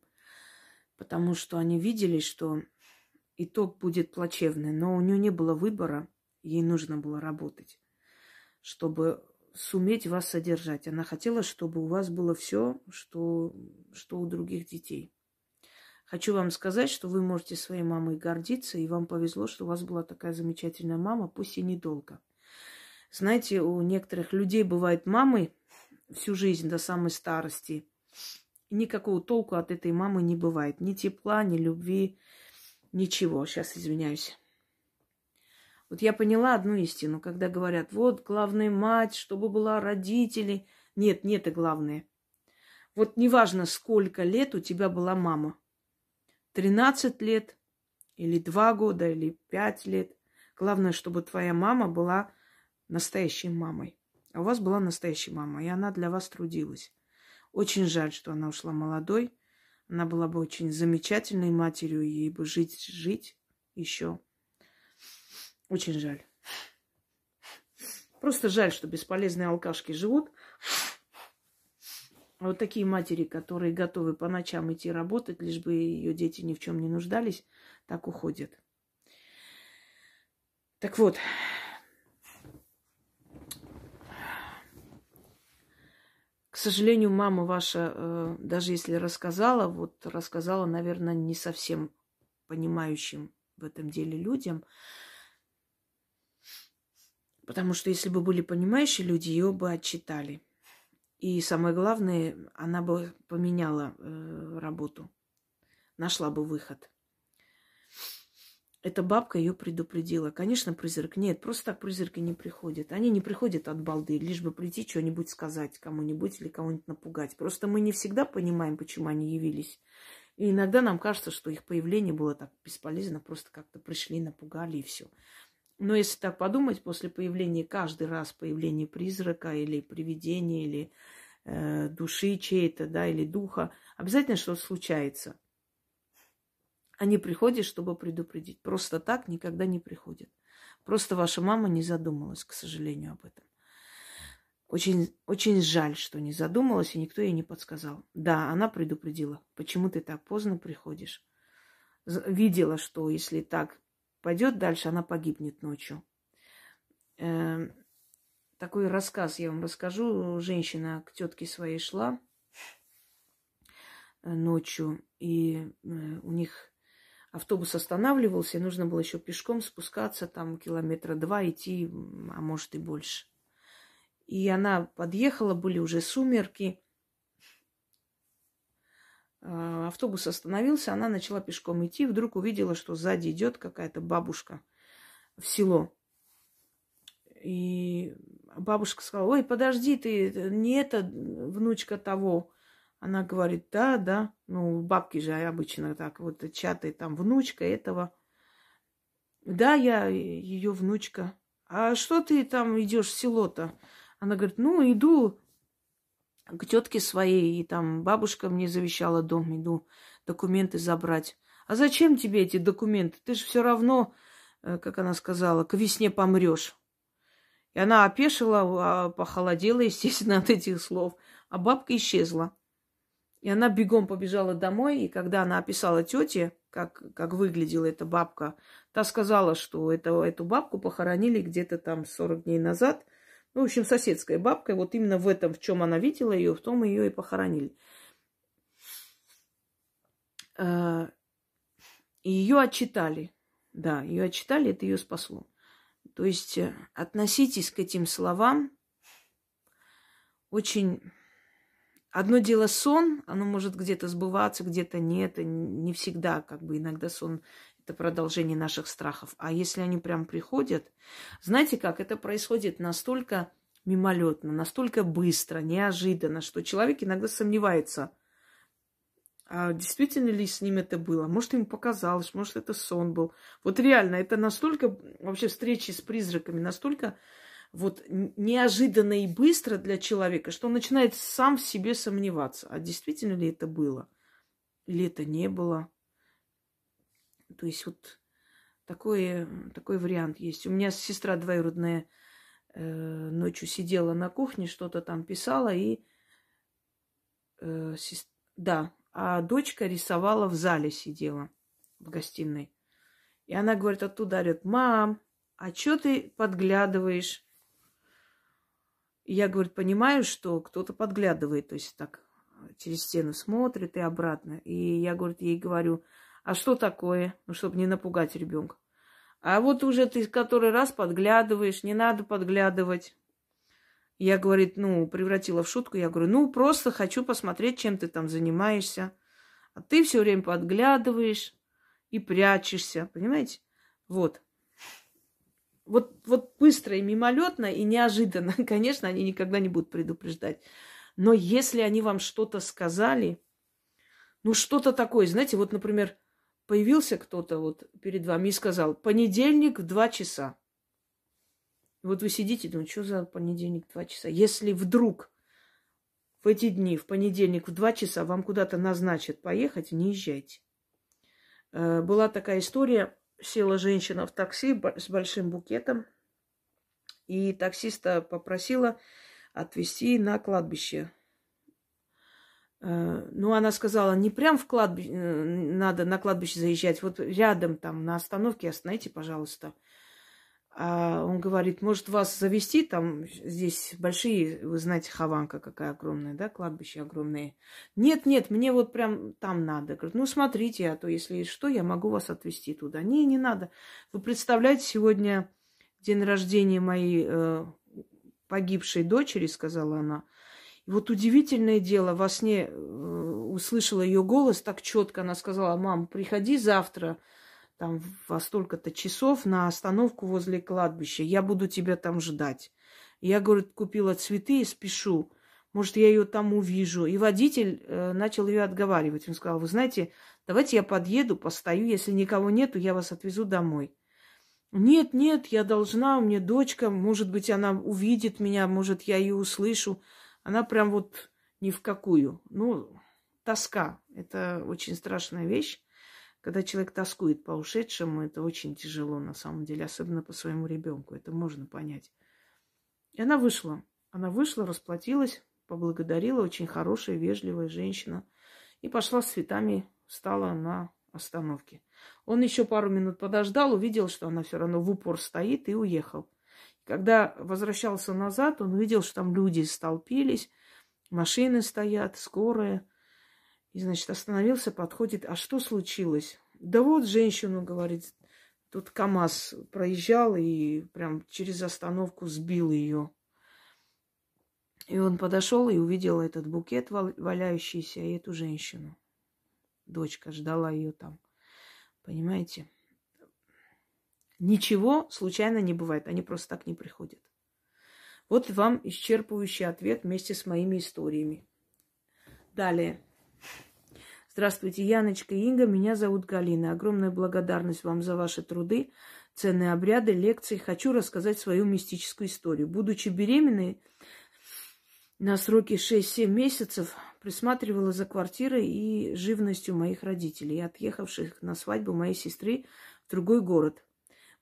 потому что они видели, что итог будет плачевный, но у нее не было выбора, ей нужно было работать, чтобы суметь вас содержать. Она хотела, чтобы у вас было все, что, что у других детей. Хочу вам сказать, что вы можете своей мамой гордиться, и вам повезло, что у вас была такая замечательная мама, пусть и недолго. Знаете, у некоторых людей бывает мамы всю жизнь до самой старости. И никакого толку от этой мамы не бывает. Ни тепла, ни любви, ничего. Сейчас извиняюсь. Вот я поняла одну истину, когда говорят, вот главная мать, чтобы была родители. Нет, нет, это главное. Вот неважно, сколько лет у тебя была мама. 13 лет, или 2 года, или 5 лет. Главное, чтобы твоя мама была настоящей мамой. А у вас была настоящая мама, и она для вас трудилась. Очень жаль, что она ушла молодой. Она была бы очень замечательной матерью, ей бы жить, жить еще. Очень жаль. Просто жаль, что бесполезные алкашки живут. Вот такие матери, которые готовы по ночам идти работать, лишь бы ее дети ни в чем не нуждались, так уходят. Так вот, к сожалению, мама ваша, э, даже если рассказала, вот рассказала, наверное, не совсем понимающим в этом деле людям. Потому что если бы были понимающие люди, ее бы отчитали. И самое главное, она бы поменяла э, работу, нашла бы выход. Эта бабка ее предупредила. Конечно, призрак. Нет, просто так призраки не приходят. Они не приходят от балды, лишь бы прийти что-нибудь сказать кому-нибудь или кого-нибудь напугать. Просто мы не всегда понимаем, почему они явились. И иногда нам кажется, что их появление было так бесполезно, просто как-то пришли, напугали и все. Но если так подумать, после появления, каждый раз появления призрака или привидения, или э, души чьей-то, да, или духа, обязательно что-то случается. Они приходят, чтобы предупредить. Просто так никогда не приходят. Просто ваша мама не задумалась, к сожалению, об этом. Очень, очень жаль, что не задумалась, и никто ей не подсказал. Да, она предупредила. Почему ты так поздно приходишь? Видела, что если так пойдет дальше, она погибнет ночью. Э, такой рассказ я вам расскажу. Женщина к тетке своей шла э, ночью, и э, у них автобус останавливался, и нужно было еще пешком спускаться, там километра два идти, а может и больше. И она подъехала, были уже сумерки. А, автобус остановился, она начала пешком идти, вдруг увидела, что сзади идет какая-то бабушка в село. И бабушка сказала, ой, подожди, ты не это внучка того. Она говорит, да, да. Ну, бабки же обычно так вот чаты, там, внучка этого. Да, я ее внучка. А что ты там идешь в село-то? Она говорит, ну, иду к тетке своей, и там бабушка мне завещала дом, иду документы забрать. А зачем тебе эти документы? Ты же все равно, э, как она сказала, к весне помрешь. И она опешила, а, похолодела, [laughs] естественно, от этих слов. А бабка исчезла. И она бегом побежала домой, и когда она описала тете, как, как выглядела эта бабка, та сказала, что это, эту бабку похоронили где-то там 40 дней назад – ну, в общем, соседская бабка. Вот именно в этом, в чем она видела ее, в том ее и похоронили. Э, и ее отчитали. Да, ее отчитали, это ее спасло. То есть э, относитесь к этим словам очень... Одно дело сон, оно может где-то сбываться, где-то нет, не всегда, как бы иногда сон это продолжение наших страхов. А если они прям приходят, знаете как, это происходит настолько мимолетно, настолько быстро, неожиданно, что человек иногда сомневается, а действительно ли с ним это было. Может, ему показалось, может, это сон был. Вот реально, это настолько, вообще встречи с призраками, настолько вот неожиданно и быстро для человека, что он начинает сам в себе сомневаться, а действительно ли это было, или это не было. То есть вот такой, такой вариант есть. У меня сестра двоюродная э, ночью сидела на кухне, что-то там писала, и э, сест... да, а дочка рисовала в зале, сидела в гостиной. И она говорит, оттуда орет, мам, а что ты подглядываешь? И я, говорит, понимаю, что кто-то подглядывает, то есть так через стену смотрит и обратно. И я, говорит, ей говорю, а что такое? Ну, чтобы не напугать ребенка. А вот уже ты который раз подглядываешь, не надо подглядывать. Я, говорит, ну, превратила в шутку. Я говорю, ну, просто хочу посмотреть, чем ты там занимаешься. А ты все время подглядываешь и прячешься, понимаете? Вот. Вот, вот быстро и мимолетно и неожиданно, [laughs] конечно, они никогда не будут предупреждать. Но если они вам что-то сказали, ну что-то такое, знаете, вот, например, появился кто-то вот перед вами и сказал, понедельник в два часа. Вот вы сидите, думаете, что за понедельник два часа? Если вдруг в эти дни, в понедельник в два часа вам куда-то назначат поехать, не езжайте. Э, была такая история, села женщина в такси с большим букетом, и таксиста попросила отвезти на кладбище. Э, ну, она сказала, не прям в кладбище, э, надо на кладбище заезжать, вот рядом там на остановке остановите, пожалуйста. А он говорит, может вас завести там, здесь большие, вы знаете, Хованка какая огромная, да, кладбище огромное. Нет, нет, мне вот прям там надо. Говорит, ну смотрите, а то если что, я могу вас отвезти туда. Не, не надо. Вы представляете, сегодня день рождения моей э, погибшей дочери, сказала она. Вот удивительное дело, во сне э, услышала ее голос так четко, она сказала, мам, приходи завтра, там во столько-то часов на остановку возле кладбища. Я буду тебя там ждать. Я, говорит, купила цветы и спешу. Может, я ее там увижу. И водитель э, начал ее отговаривать. Он сказал, вы знаете, давайте я подъеду, постою. Если никого нету, я вас отвезу домой. Нет, нет, я должна, у меня дочка, может быть, она увидит меня, может, я ее услышу. Она прям вот ни в какую. Ну, тоска. Это очень страшная вещь. Когда человек тоскует по ушедшему, это очень тяжело на самом деле, особенно по своему ребенку. Это можно понять. И она вышла. Она вышла, расплатилась, поблагодарила, очень хорошая, вежливая женщина. И пошла с цветами, встала на остановке. Он еще пару минут подождал, увидел, что она все равно в упор стоит и уехал. Когда возвращался назад, он увидел, что там люди столпились, машины стоят, скорая. И, значит, остановился, подходит. А что случилось? Да вот женщину, говорит, тут КАМАЗ проезжал и прям через остановку сбил ее. И он подошел и увидел этот букет валяющийся и эту женщину. Дочка ждала ее там. Понимаете? Ничего случайно не бывает. Они просто так не приходят. Вот вам исчерпывающий ответ вместе с моими историями. Далее. Здравствуйте, Яночка и Инга. Меня зовут Галина. Огромная благодарность вам за ваши труды, ценные обряды, лекции. Хочу рассказать свою мистическую историю. Будучи беременной на сроке 6-7 месяцев, присматривала за квартирой и живностью моих родителей, отъехавших на свадьбу моей сестры в другой город.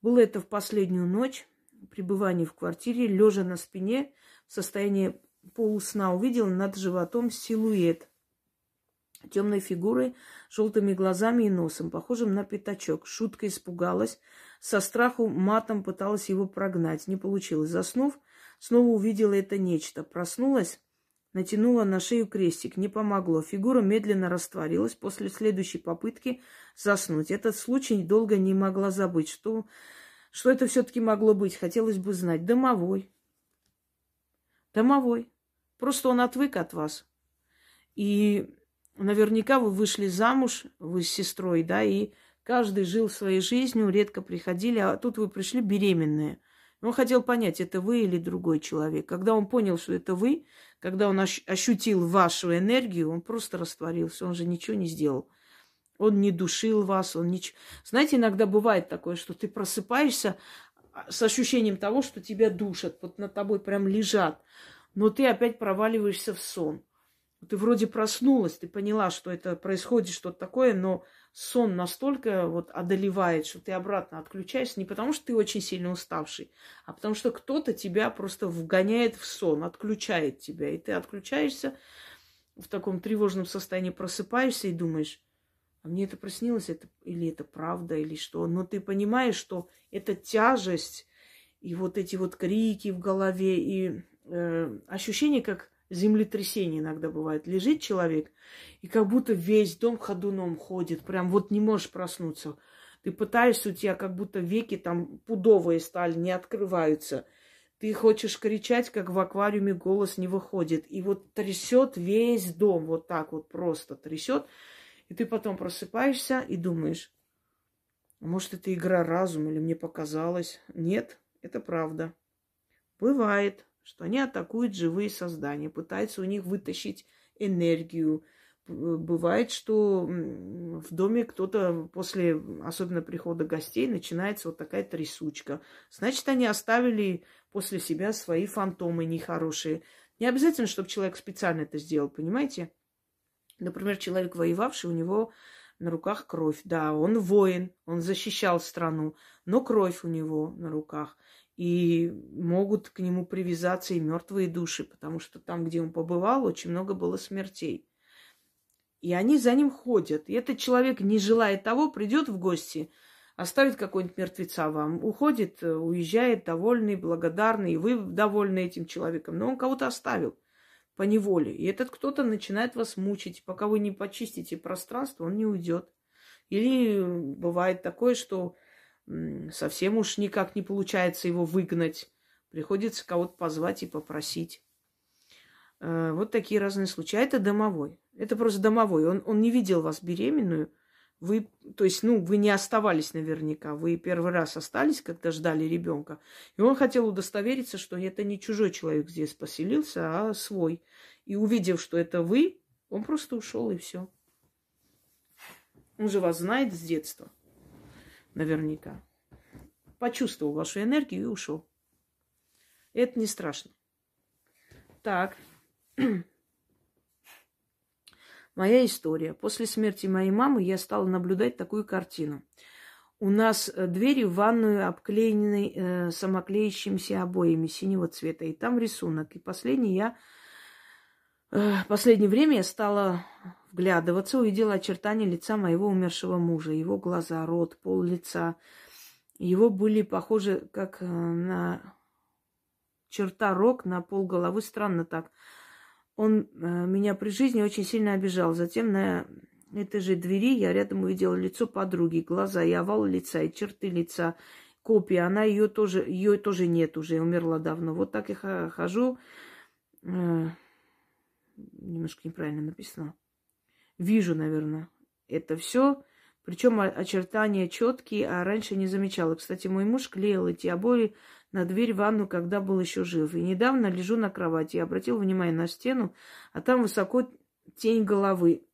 Было это в последнюю ночь пребывания в квартире, лежа на спине, в состоянии полусна, увидела над животом силуэт темной фигурой, желтыми глазами и носом, похожим на пятачок. Шутка испугалась, со страху матом пыталась его прогнать. Не получилось. Заснув, снова увидела это нечто. Проснулась, натянула на шею крестик. Не помогло. Фигура медленно растворилась после следующей попытки заснуть. Этот случай долго не могла забыть. Что, что это все-таки могло быть? Хотелось бы знать. Домовой. Домовой. Просто он отвык от вас. И наверняка вы вышли замуж, вы с сестрой, да, и каждый жил своей жизнью, редко приходили, а тут вы пришли беременные. Он хотел понять, это вы или другой человек. Когда он понял, что это вы, когда он ощутил вашу энергию, он просто растворился, он же ничего не сделал. Он не душил вас, он ничего... Знаете, иногда бывает такое, что ты просыпаешься а, с ощущением того, что тебя душат, вот над тобой прям лежат, но ты опять проваливаешься в сон. Ты вроде проснулась, ты поняла, что это происходит что-то такое, но сон настолько вот одолевает, что ты обратно отключаешься не потому, что ты очень сильно уставший, а потому что кто-то тебя просто вгоняет в сон, отключает тебя. И ты отключаешься в таком тревожном состоянии, просыпаешься и думаешь, а мне это приснилось, это, или это правда, или что. Но ты понимаешь, что это тяжесть, и вот эти вот крики в голове, и э, ощущение, как землетрясение иногда бывает. Лежит человек, и как будто весь дом ходуном ходит. Прям вот не можешь проснуться. Ты пытаешься, у тебя как будто веки там пудовые стали, не открываются. Ты хочешь кричать, как в аквариуме голос не выходит. И вот трясет весь дом, вот так вот просто трясет. И ты потом просыпаешься и думаешь, может, это игра разума или мне показалось. Нет, это правда. Бывает что они атакуют живые создания, пытаются у них вытащить энергию. Бывает, что в доме кто-то после, особенно прихода гостей, начинается вот такая трясучка. Значит, они оставили после себя свои фантомы нехорошие. Не обязательно, чтобы человек специально это сделал, понимаете? Например, человек воевавший, у него на руках кровь. Да, он воин, он защищал страну, но кровь у него на руках и могут к нему привязаться и мертвые души, потому что там, где он побывал, очень много было смертей. И они за ним ходят. И этот человек, не желая того, придет в гости, оставит какой-нибудь мертвеца вам, уходит, уезжает довольный, благодарный, и вы довольны этим человеком. Но он кого-то оставил по неволе. И этот кто-то начинает вас мучить. Пока вы не почистите пространство, он не уйдет. Или бывает такое, что совсем уж никак не получается его выгнать. Приходится кого-то позвать и попросить. Э, вот такие разные случаи. А это домовой. Это просто домовой. Он, он не видел вас беременную. Вы, то есть, ну, вы не оставались наверняка. Вы первый раз остались, когда ждали ребенка. И он хотел удостовериться, что это не чужой человек здесь поселился, а свой. И увидев, что это вы, он просто ушел и все. Он же вас знает с детства наверняка. Почувствовал вашу энергию и ушел. Это не страшно. Так. [clears throat] Моя история. После смерти моей мамы я стала наблюдать такую картину. У нас э, двери в ванную обклеены э, самоклеящимися обоями синего цвета. И там рисунок. И последний я... Э, последнее время я стала вглядываться, увидела очертания лица моего умершего мужа, его глаза, рот, пол лица. Его были похожи как э, на черта рог на пол головы. Странно так. Он э, меня при жизни очень сильно обижал. Затем на этой же двери я рядом увидела лицо подруги, глаза и овал лица, и черты лица, копия. Она ее тоже, ее тоже нет уже, умерла давно. Вот так я хожу. Немножко неправильно написано вижу, наверное, это все. Причем очертания четкие, а раньше не замечала. Кстати, мой муж клеил эти обои на дверь в ванну, когда был еще жив. И недавно лежу на кровати и обратил внимание на стену, а там высоко тень головы.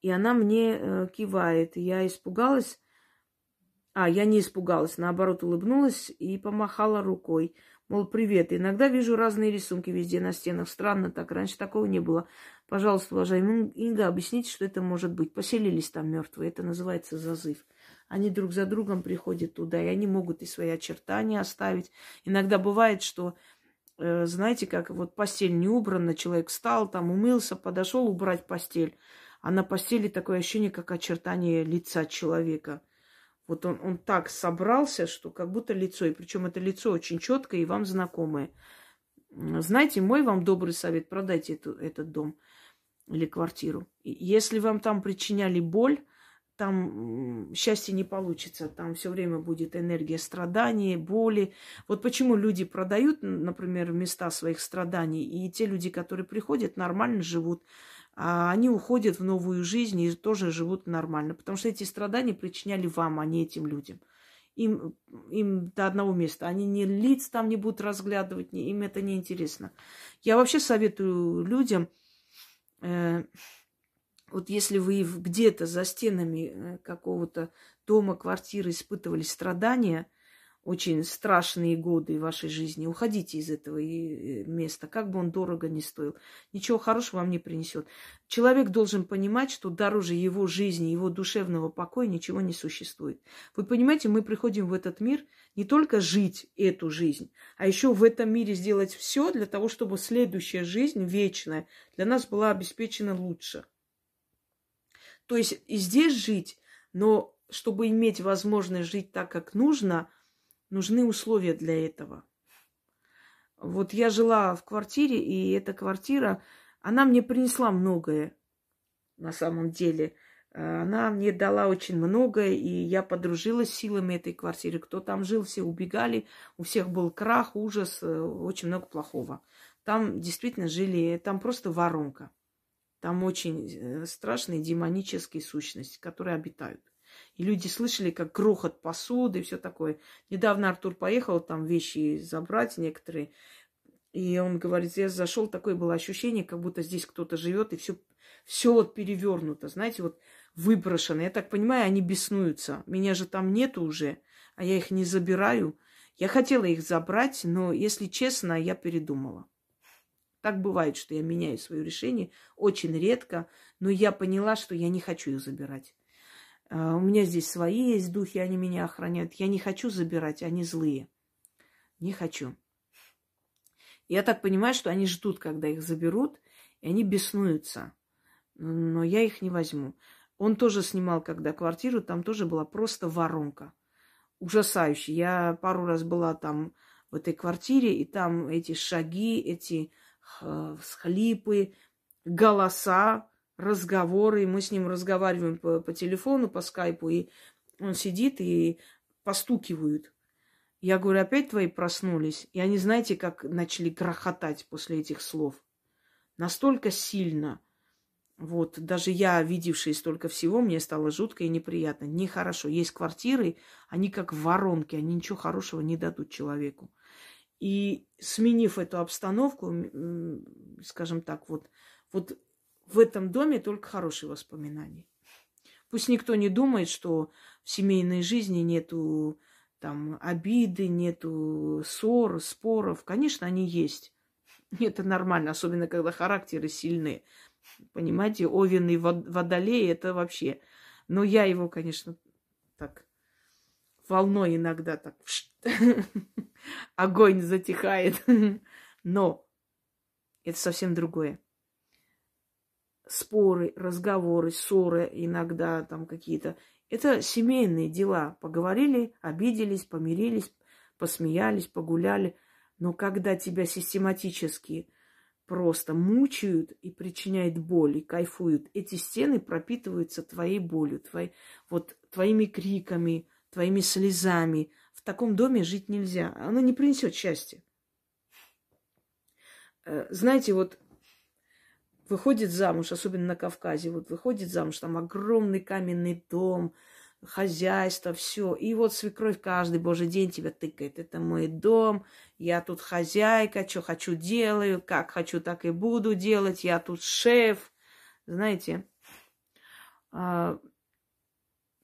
И она мне э, кивает. Я испугалась. А, я не испугалась, наоборот, улыбнулась и помахала рукой. Мол, привет. Иногда вижу разные рисунки везде на стенах. Странно так, раньше такого не было. Пожалуйста, уважаемый Инга, объясните, что это может быть. Поселились там мертвые. Это называется зазыв. Они друг за другом приходят туда, и они могут и свои очертания оставить. Иногда бывает, что, э, знаете, как вот постель не убрана, человек встал, там умылся, подошел убрать постель, а на постели такое ощущение, как очертание лица человека – вот он, он так собрался, что как будто лицо, и причем это лицо очень четкое и вам знакомое. знаете, мой вам добрый совет, продайте эту, этот дом или квартиру. Если вам там причиняли боль, там счастья не получится. Там все время будет энергия страданий, боли. Вот почему люди продают, например, места своих страданий, и те люди, которые приходят, нормально живут. А они уходят в новую жизнь и тоже живут нормально. Потому что эти страдания причиняли вам, а не этим людям. Им, им до одного места. Они ни лиц там не будут разглядывать, им это не интересно. Я вообще советую людям э, вот если вы где-то за стенами э, какого-то дома, квартиры испытывали страдания, очень страшные годы вашей жизни, уходите из этого э, места, как бы он дорого не стоил. Ничего хорошего вам не принесет. Человек должен понимать, что дороже его жизни, его душевного покоя ничего не существует. Вы понимаете, мы приходим в этот мир не только жить эту жизнь, а еще в этом мире сделать все для того, чтобы следующая жизнь, вечная, для нас была обеспечена лучше. То есть и здесь жить, но чтобы иметь возможность жить так, как нужно, нужны условия для этого. Вот я жила в квартире, и эта квартира, она мне принесла многое на самом деле. Она мне дала очень многое, и я подружилась с силами этой квартиры. Кто там жил, все убегали, у всех был крах, ужас, э, очень много плохого. Там действительно жили, там просто воронка. Там очень э, страшные демонические сущности, которые обитают. И люди слышали, как грохот посуды и все такое. Недавно Артур поехал там вещи забрать некоторые. И он говорит, я зашел, такое было ощущение, как будто здесь кто-то живет, и все, все вот перевернуто, знаете, вот выброшено. Я так понимаю, они беснуются. Меня же там нету уже, а я их не забираю. Я хотела их забрать, но, если честно, я передумала. Так бывает, что я меняю свое решение очень редко, но я поняла, что я не хочу их забирать. А, у меня здесь свои есть духи, они меня охраняют. Я не хочу забирать, они злые. Не хочу. Я так понимаю, что они ждут, когда их заберут, и они беснуются. Но я их не возьму. Он тоже снимал, когда квартиру, там тоже была просто воронка. Ужасающая. Я пару раз была там в этой квартире, и там эти шаги, эти всхлипы, голоса, разговоры. Мы с ним разговариваем по, по телефону, по скайпу, и он сидит и постукивают. Я говорю, опять твои проснулись? И они, знаете, как начали грохотать после этих слов. Настолько сильно. Вот, даже я, видевший столько всего, мне стало жутко и неприятно. Нехорошо. Есть квартиры, они как воронки, они ничего хорошего не дадут человеку. И сменив эту обстановку, скажем так, вот, вот в этом доме только хорошие воспоминания. Пусть никто не думает, что в семейной жизни нету там обиды, нету ссор, споров. Конечно, они есть. [laughs] Это нормально, особенно когда характеры сильные. Понимаете, Овен и Водолей это вообще. Но я его, конечно, так волной иногда так [laughs] огонь затихает. [laughs] Но это совсем другое. Споры, разговоры, ссоры иногда там какие-то. Это семейные дела. Поговорили, обиделись, помирились, посмеялись, погуляли. Но когда тебя систематически просто мучают и причиняют боль, и кайфуют, эти стены пропитываются твоей болью, твоей, вот, твоими криками, твоими слезами. В таком доме жить нельзя. Оно не принесет счастья. Э, знаете, вот выходит замуж, особенно на Кавказе, вот выходит замуж, там огромный каменный дом, хозяйство, все. И вот свекровь каждый божий день тебя тыкает. Это мой дом, я тут хозяйка, что хочу делаю, как хочу, так и буду делать, я тут шеф. Знаете, а,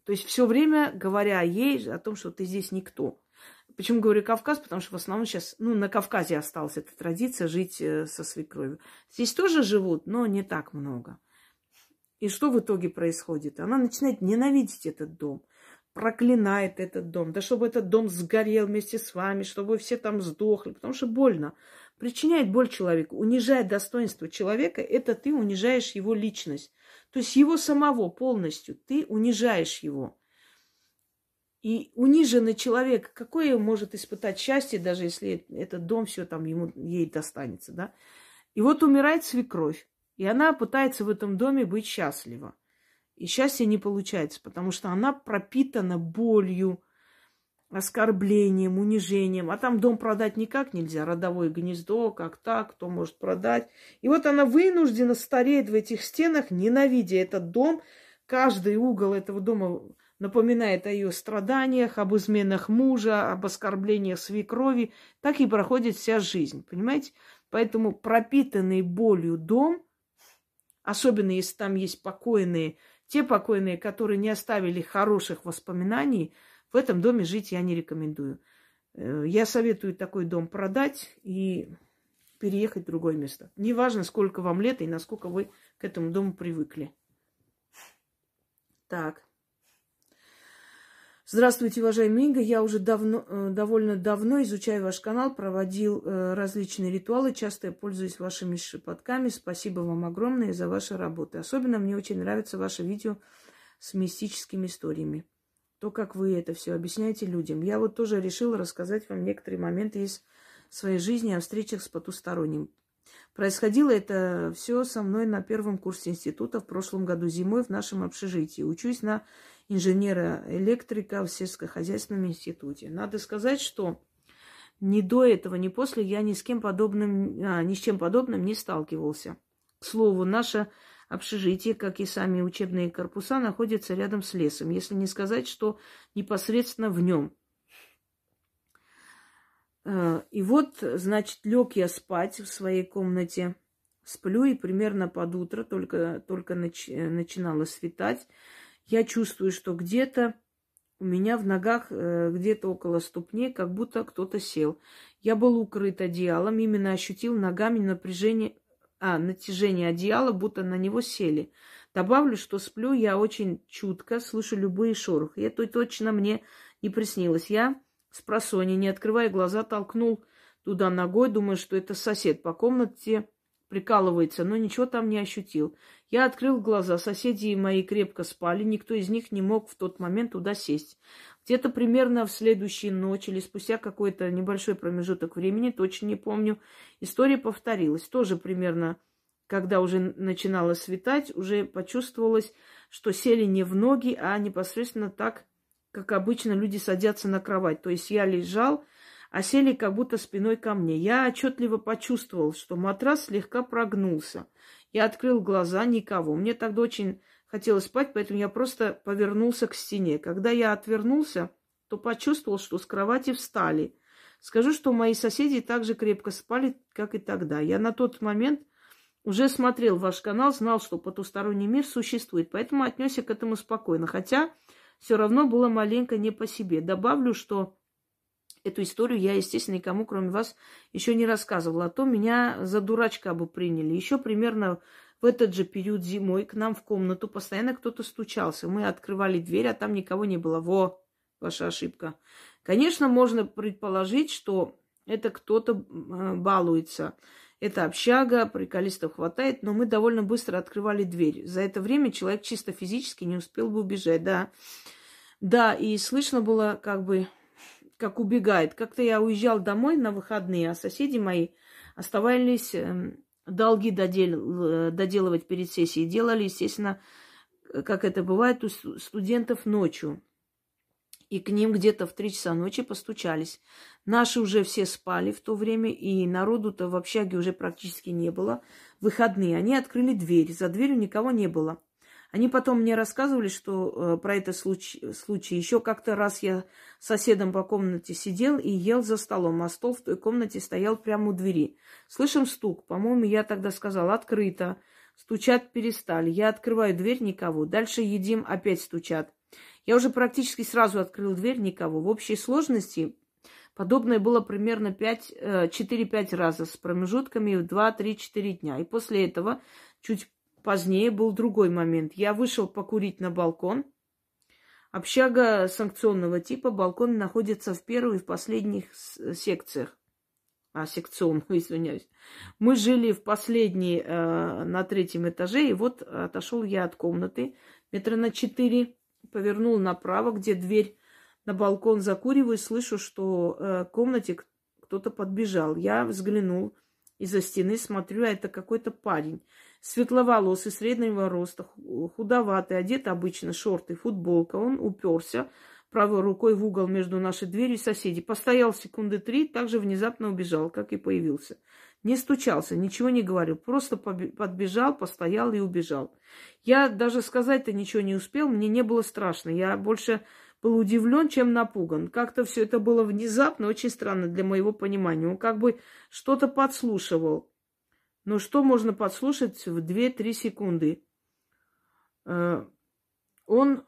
то есть все время говоря ей о том, что ты здесь никто. Почему говорю Кавказ? Потому что в основном сейчас, ну, на Кавказе осталась эта традиция жить э, со свекровью. Здесь тоже живут, но не так много. И что в итоге происходит? Она начинает ненавидеть этот дом, проклинает этот дом. Да чтобы этот дом сгорел вместе с вами, чтобы все там сдохли, потому что больно. Причиняет боль человеку, унижает достоинство человека, это ты унижаешь его личность. То есть его самого полностью, ты унижаешь его. И униженный человек, какое может испытать счастье, даже если этот дом все там ему, ей достанется, да? И вот умирает свекровь, и она пытается в этом доме быть счастлива. И счастье не получается, потому что она пропитана болью, оскорблением, унижением. А там дом продать никак нельзя. Родовое гнездо, как так, кто может продать. И вот она вынуждена стареть в этих стенах, ненавидя этот дом. Каждый угол этого дома напоминает о ее страданиях, об изменах мужа, об оскорблениях свекрови. Так и проходит вся жизнь, понимаете? Поэтому пропитанный болью дом, особенно если там есть покойные, те покойные, которые не оставили хороших воспоминаний, в этом доме жить я не рекомендую. Э, я советую такой дом продать и переехать в другое место. Неважно, сколько вам лет и насколько вы к этому дому привыкли. Так. Здравствуйте, уважаемый Инга. Я уже давно, э, довольно давно изучаю ваш канал, проводил э, различные ритуалы, часто я пользуюсь вашими шепотками. Спасибо вам огромное за ваши работы. Особенно мне очень нравится ваше видео с мистическими историями то, как вы это все объясняете людям. Я вот тоже решила рассказать вам некоторые моменты из своей жизни о встречах с потусторонним. Происходило это все со мной на первом курсе института в прошлом году зимой в нашем общежитии. Учусь на инженера-электрика в сельскохозяйственном институте. Надо сказать, что ни до этого, ни после я ни с кем подобным, а, ни с чем подобным не сталкивался. К слову, наша Общежитие, как и сами учебные корпуса, находятся рядом с лесом, если не сказать, что непосредственно в нем. Э, и вот, значит, лег я спать в своей комнате, сплю, и примерно под утро, только, только нач, начинало светать, я чувствую, что где-то у меня в ногах, э, где-то около ступней, как будто кто-то сел. Я был укрыт одеялом, именно ощутил ногами напряжение, а, натяжение одеяла, будто на него сели. Добавлю, что сплю я очень чутко, слышу любые шорохи. Это точно мне не приснилось. Я с просони, не открывая глаза, толкнул туда ногой, думаю, что это сосед по комнате прикалывается, но ничего там не ощутил. Я открыл глаза, соседи мои крепко спали, никто из них не мог в тот момент туда сесть. Где-то примерно в следующую ночь или спустя какой-то небольшой промежуток времени, точно не помню, история повторилась. Тоже примерно, когда уже начинало светать, уже почувствовалось, что сели не в ноги, а непосредственно так, как обычно люди садятся на кровать. То есть я лежал, а сели как будто спиной ко мне. Я отчетливо почувствовал, что матрас слегка прогнулся. Я открыл глаза, никого. Мне тогда очень хотелось спать, поэтому я просто повернулся к стене. Когда я отвернулся, то почувствовал, что с кровати встали. Скажу, что мои соседи также крепко спали, как и тогда. Я на тот момент уже смотрел ваш канал, знал, что потусторонний мир существует, поэтому отнесся к этому спокойно. Хотя все равно было маленько не по себе. Добавлю, что эту историю я, естественно, никому, кроме вас, еще не рассказывала. А то меня за дурачка бы приняли. Еще примерно в этот же период зимой к нам в комнату постоянно кто-то стучался. Мы открывали дверь, а там никого не было. Во, ваша ошибка. Конечно, можно предположить, что это кто-то э, балуется. Это общага, приколистов хватает, но мы довольно быстро открывали дверь. За это время человек чисто физически не успел бы убежать, да. Да, и слышно было как бы, как убегает. Как-то я уезжал домой на выходные, а соседи мои оставались эм, долги додел, доделывать перед сессией. Делали, естественно, как это бывает у студентов ночью. И к ним где-то в три часа ночи постучались. Наши уже все спали в то время, и народу-то в общаге уже практически не было. Выходные. Они открыли дверь. За дверью никого не было. Они потом мне рассказывали, что э, про этот случай, случай. Еще как-то раз я с соседом по комнате сидел и ел за столом, а стол в той комнате стоял прямо у двери. Слышим стук. По-моему, я тогда сказал «открыто». Стучат перестали. Я открываю дверь, никого. Дальше едим, опять стучат. Я уже практически сразу открыл дверь, никого. В общей сложности подобное было примерно 4-5 э, раза с промежутками в 2-3-4 дня. И после этого чуть Позднее был другой момент. Я вышел покурить на балкон. Общага санкционного типа. Балкон находится в первой и в последних секциях. А, секционную, [laughs] извиняюсь. Мы жили в последней, э, на третьем этаже, и вот отошел я от комнаты метра на четыре, повернул направо, где дверь на балкон закуриваю, слышу, что э, в комнате кто-то подбежал. Я взглянул из-за стены, смотрю, а это какой-то парень. Светловолосый, среднего роста, худоватый, одет обычно, шорты, футболка. Он уперся правой рукой в угол между нашей дверью и соседей. Постоял секунды три, также внезапно убежал, как и появился. Не стучался, ничего не говорил, просто подбежал, постоял и убежал. Я даже сказать-то ничего не успел, мне не было страшно. Я больше был удивлен, чем напуган. Как-то все это было внезапно, очень странно для моего понимания. Он как бы что-то подслушивал. Но что можно подслушать в 2-3 секунды? Э, он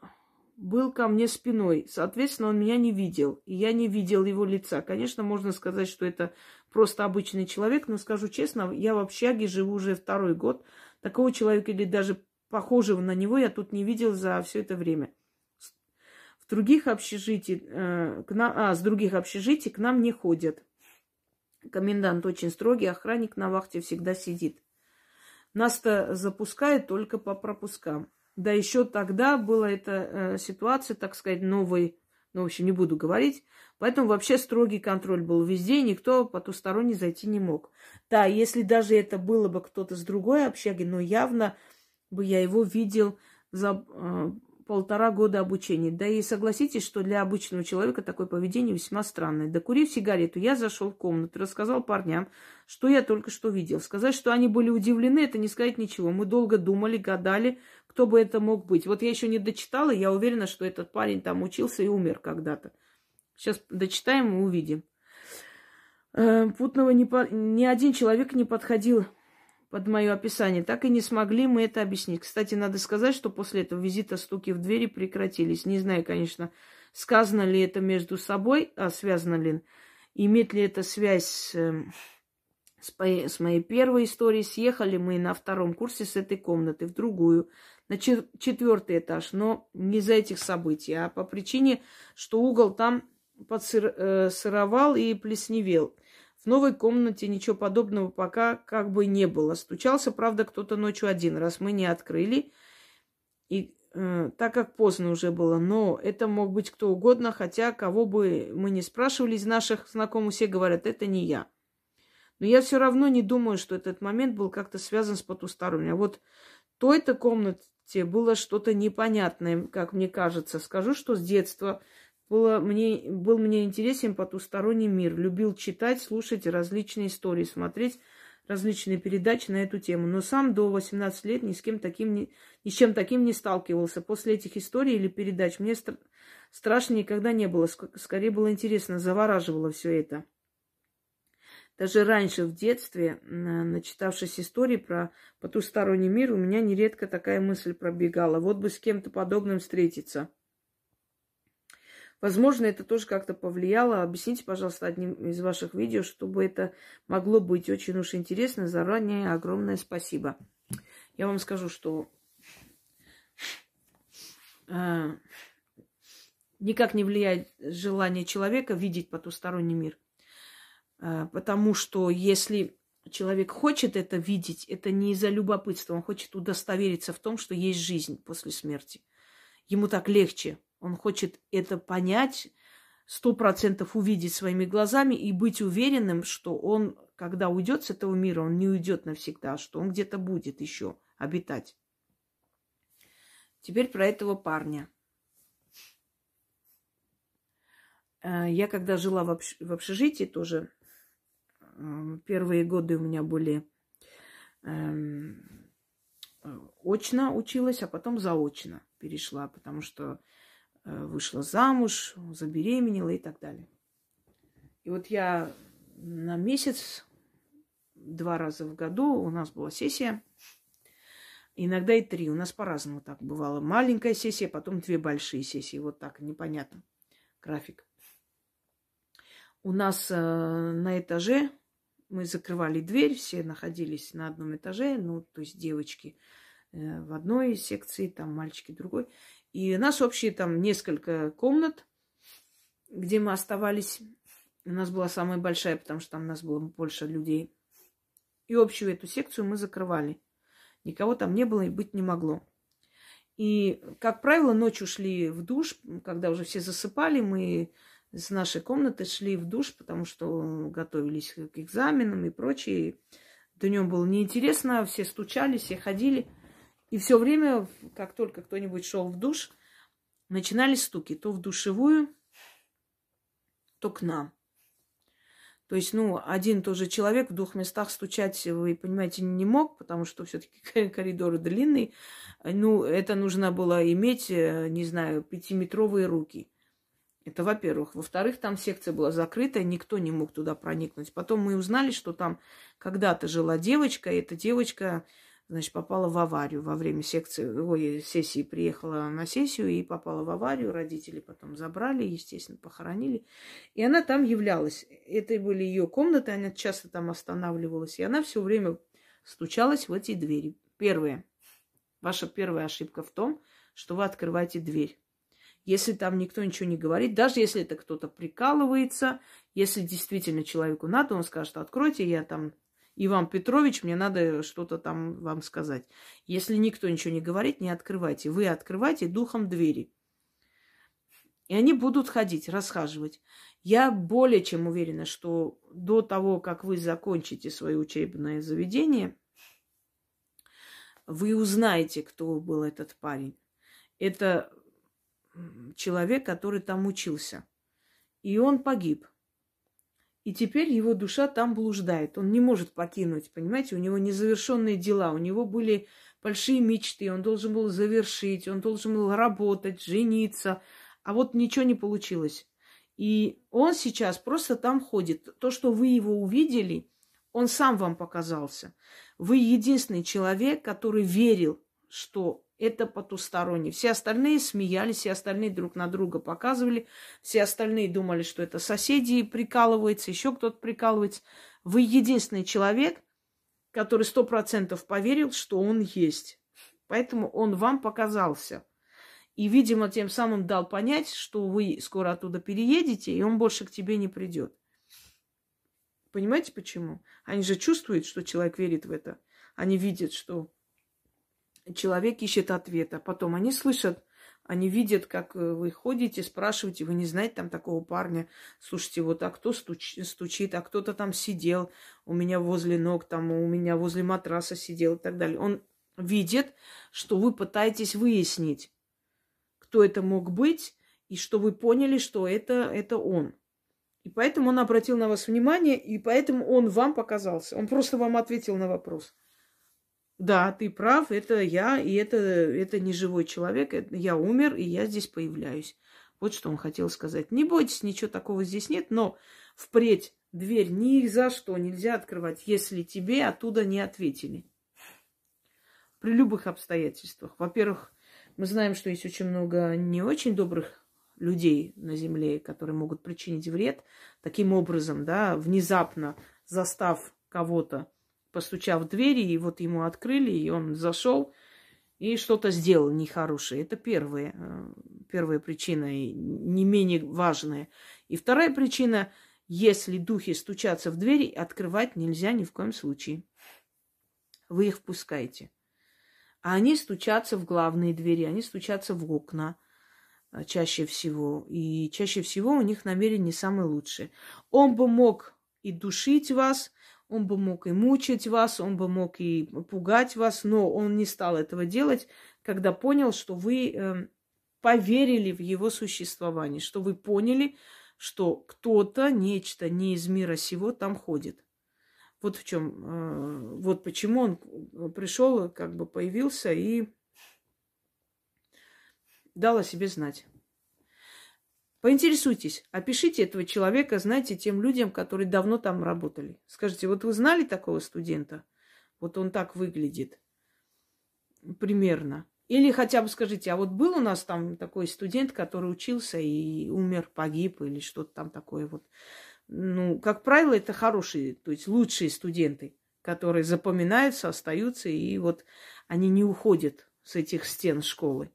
был ко мне спиной, соответственно, он меня не видел, и я не видел его лица. Конечно, можно сказать, что это просто обычный человек, но скажу честно, я в общаге живу уже второй год. Такого человека или даже похожего на него я тут не видел за все это время других общежитий, э, к нам, а, с других общежитий к нам не ходят. Комендант очень строгий, охранник на вахте всегда сидит. Нас-то запускают только по пропускам. Да еще тогда была эта э, ситуация, так сказать, новой, ну, в общем, не буду говорить. Поэтому вообще строгий контроль был везде, никто потусторонне зайти не мог. Да, если даже это было бы кто-то с другой общаги, но явно бы я его видел за, э, полтора года обучения. Да и согласитесь, что для обычного человека такое поведение весьма странное. Докурив сигарету, я зашел в комнату, рассказал парням, что я только что видел. Сказать, что они были удивлены, это не сказать ничего. Мы долго думали, гадали, кто бы это мог быть. Вот я еще не дочитала, я уверена, что этот парень там учился и умер когда-то. Сейчас дочитаем и увидим. Э, путного не по... ни один человек не подходил под мое описание. Так и не смогли мы это объяснить. Кстати, надо сказать, что после этого визита стуки в двери прекратились. Не знаю, конечно, сказано ли это между собой, а связано ли, имеет ли это связь с, эм, с, моей первой историей. Съехали мы на втором курсе с этой комнаты в другую, на четвертый этаж, но не из-за этих событий, а по причине, что угол там подсыровал э, и плесневел. В новой комнате ничего подобного пока как бы не было. Стучался, правда, кто-то ночью один раз. Мы не открыли. И э, так как поздно уже было, но это мог быть кто угодно, хотя кого бы мы не спрашивали из наших знакомых, все говорят, это не я. Но я все равно не думаю, что этот момент был как-то связан с потусторонним. А вот той-то комнате было что-то непонятное, как мне кажется. Скажу, что с детства было мне, был мне интересен потусторонний мир. Любил читать, слушать различные истории, смотреть различные передачи на эту тему. Но сам до 18 лет ни с кем таким не, ни с чем таким не сталкивался. После этих историй или передач мне стра- страшно никогда не было. Скорее было интересно, завораживало все это. Даже раньше, в детстве, начитавшись истории про потусторонний мир, у меня нередко такая мысль пробегала. Вот бы с кем-то подобным встретиться – Возможно, это тоже как-то повлияло. Объясните, пожалуйста, одним из ваших видео, чтобы это могло быть очень уж интересно. Заранее огромное спасибо. Я вам скажу, что э, никак не влияет желание человека видеть потусторонний мир. Э, потому что если человек хочет это видеть, это не из-за любопытства, он хочет удостовериться в том, что есть жизнь после смерти. Ему так легче он хочет это понять, сто процентов увидеть своими глазами и быть уверенным, что он, когда уйдет с этого мира, он не уйдет навсегда, что он где-то будет еще обитать. Теперь про этого парня. Э, я когда жила в, общ... в общежитии тоже, э, первые годы у меня были эм, очно училась, а потом заочно перешла, потому что вышла замуж, забеременела и так далее. И вот я на месяц, два раза в году у нас была сессия, иногда и три. У нас по-разному так бывало. Маленькая сессия, потом две большие сессии. Вот так, непонятно. График. У нас э, на этаже мы закрывали дверь, все находились на одном этаже, ну, то есть девочки э, в одной секции, там мальчики другой. И у нас общие там несколько комнат, где мы оставались. У нас была самая большая, потому что там у нас было больше людей. И общую эту секцию мы закрывали. Никого там не было и быть не могло. И, как правило, ночью шли в душ, когда уже все засыпали, мы с нашей комнаты шли в душ, потому что готовились к экзаменам и прочее. Днем было неинтересно, все стучали, все ходили. И все время, как только кто-нибудь шел в душ, начинались стуки. То в душевую, то к нам. То есть, ну, один и тот же человек в двух местах стучать, вы понимаете, не мог, потому что все-таки коридор длинный. Ну, это нужно было иметь, э, не знаю, пятиметровые руки. Это во-первых. Во-вторых, там секция была закрытая, никто не мог туда проникнуть. Потом мы узнали, что там когда-то жила девочка, и эта девочка значит, попала в аварию во время секции, ой, сессии приехала на сессию и попала в аварию. Родители потом забрали, естественно, похоронили. И она там являлась. Это были ее комнаты, она часто там останавливалась. И она все время стучалась в эти двери. Первое. Ваша первая ошибка в том, что вы открываете дверь. Если там никто ничего не говорит, даже если это кто-то прикалывается, если действительно человеку надо, он скажет, откройте, я там Иван Петрович, мне надо что-то там вам сказать. Если никто ничего не говорит, не открывайте. Вы открывайте духом двери. И они будут ходить, расхаживать. Я более чем уверена, что до того, как вы закончите свое учебное заведение, вы узнаете, кто был этот парень. Это человек, который там учился. И он погиб. И теперь его душа там блуждает. Он не может покинуть, понимаете? У него незавершенные дела, у него были большие мечты, он должен был завершить, он должен был работать, жениться. А вот ничего не получилось. И он сейчас просто там ходит. То, что вы его увидели, он сам вам показался. Вы единственный человек, который верил, что это потусторонний. Все остальные смеялись, все остальные друг на друга показывали, все остальные думали, что это соседи прикалываются, еще кто-то прикалывается. Вы единственный человек, который сто процентов поверил, что он есть. Поэтому он вам показался. И, видимо, тем самым дал понять, что вы скоро оттуда переедете, и он больше к тебе не придет. Понимаете почему? Они же чувствуют, что человек верит в это. Они видят, что человек ищет ответа. Потом они слышат, они видят, как э, вы ходите, спрашиваете, вы не знаете там такого парня. Слушайте, вот а кто стуч, стучит, а кто-то там сидел у меня возле ног, там у меня возле матраса сидел и так далее. Он видит, что вы пытаетесь выяснить, кто это мог быть, и что вы поняли, что это, это он. И поэтому он обратил на вас внимание, и поэтому он вам показался. Он просто вам ответил на вопрос. Да, ты прав, это я, и это, это не живой человек, это, я умер, и я здесь появляюсь. Вот что он хотел сказать. Не бойтесь, ничего такого здесь нет, но впредь дверь ни за что нельзя открывать, если тебе оттуда не ответили. При любых обстоятельствах. Во-первых, мы знаем, что есть очень много не очень добрых людей на Земле, которые могут причинить вред таким образом, да, внезапно застав кого-то постучав в двери, и вот ему открыли, и он зашел и что-то сделал нехорошее. Это первая, э, первая причина, и не менее важная. И вторая причина, если духи стучатся в двери, открывать нельзя ни в коем случае. Вы их впускаете. А они стучатся в главные двери, они стучатся в окна э, чаще всего. И чаще всего у них намерения не самые лучшие. Он бы мог и душить вас, он бы мог и мучить вас, он бы мог и пугать вас, но он не стал этого делать, когда понял, что вы э, поверили в его существование, что вы поняли, что кто-то, нечто не из мира сего там ходит. Вот в чем, э, вот почему он пришел, как бы появился и дал о себе знать. Поинтересуйтесь, опишите этого человека, знаете, тем людям, которые давно там работали. Скажите, вот вы знали такого студента? Вот он так выглядит. Примерно. Или хотя бы скажите, а вот был у нас там такой студент, который учился и умер, погиб или что-то там такое вот. Ну, как правило, это хорошие, то есть лучшие студенты, которые запоминаются, остаются, и вот они не уходят с этих стен школы.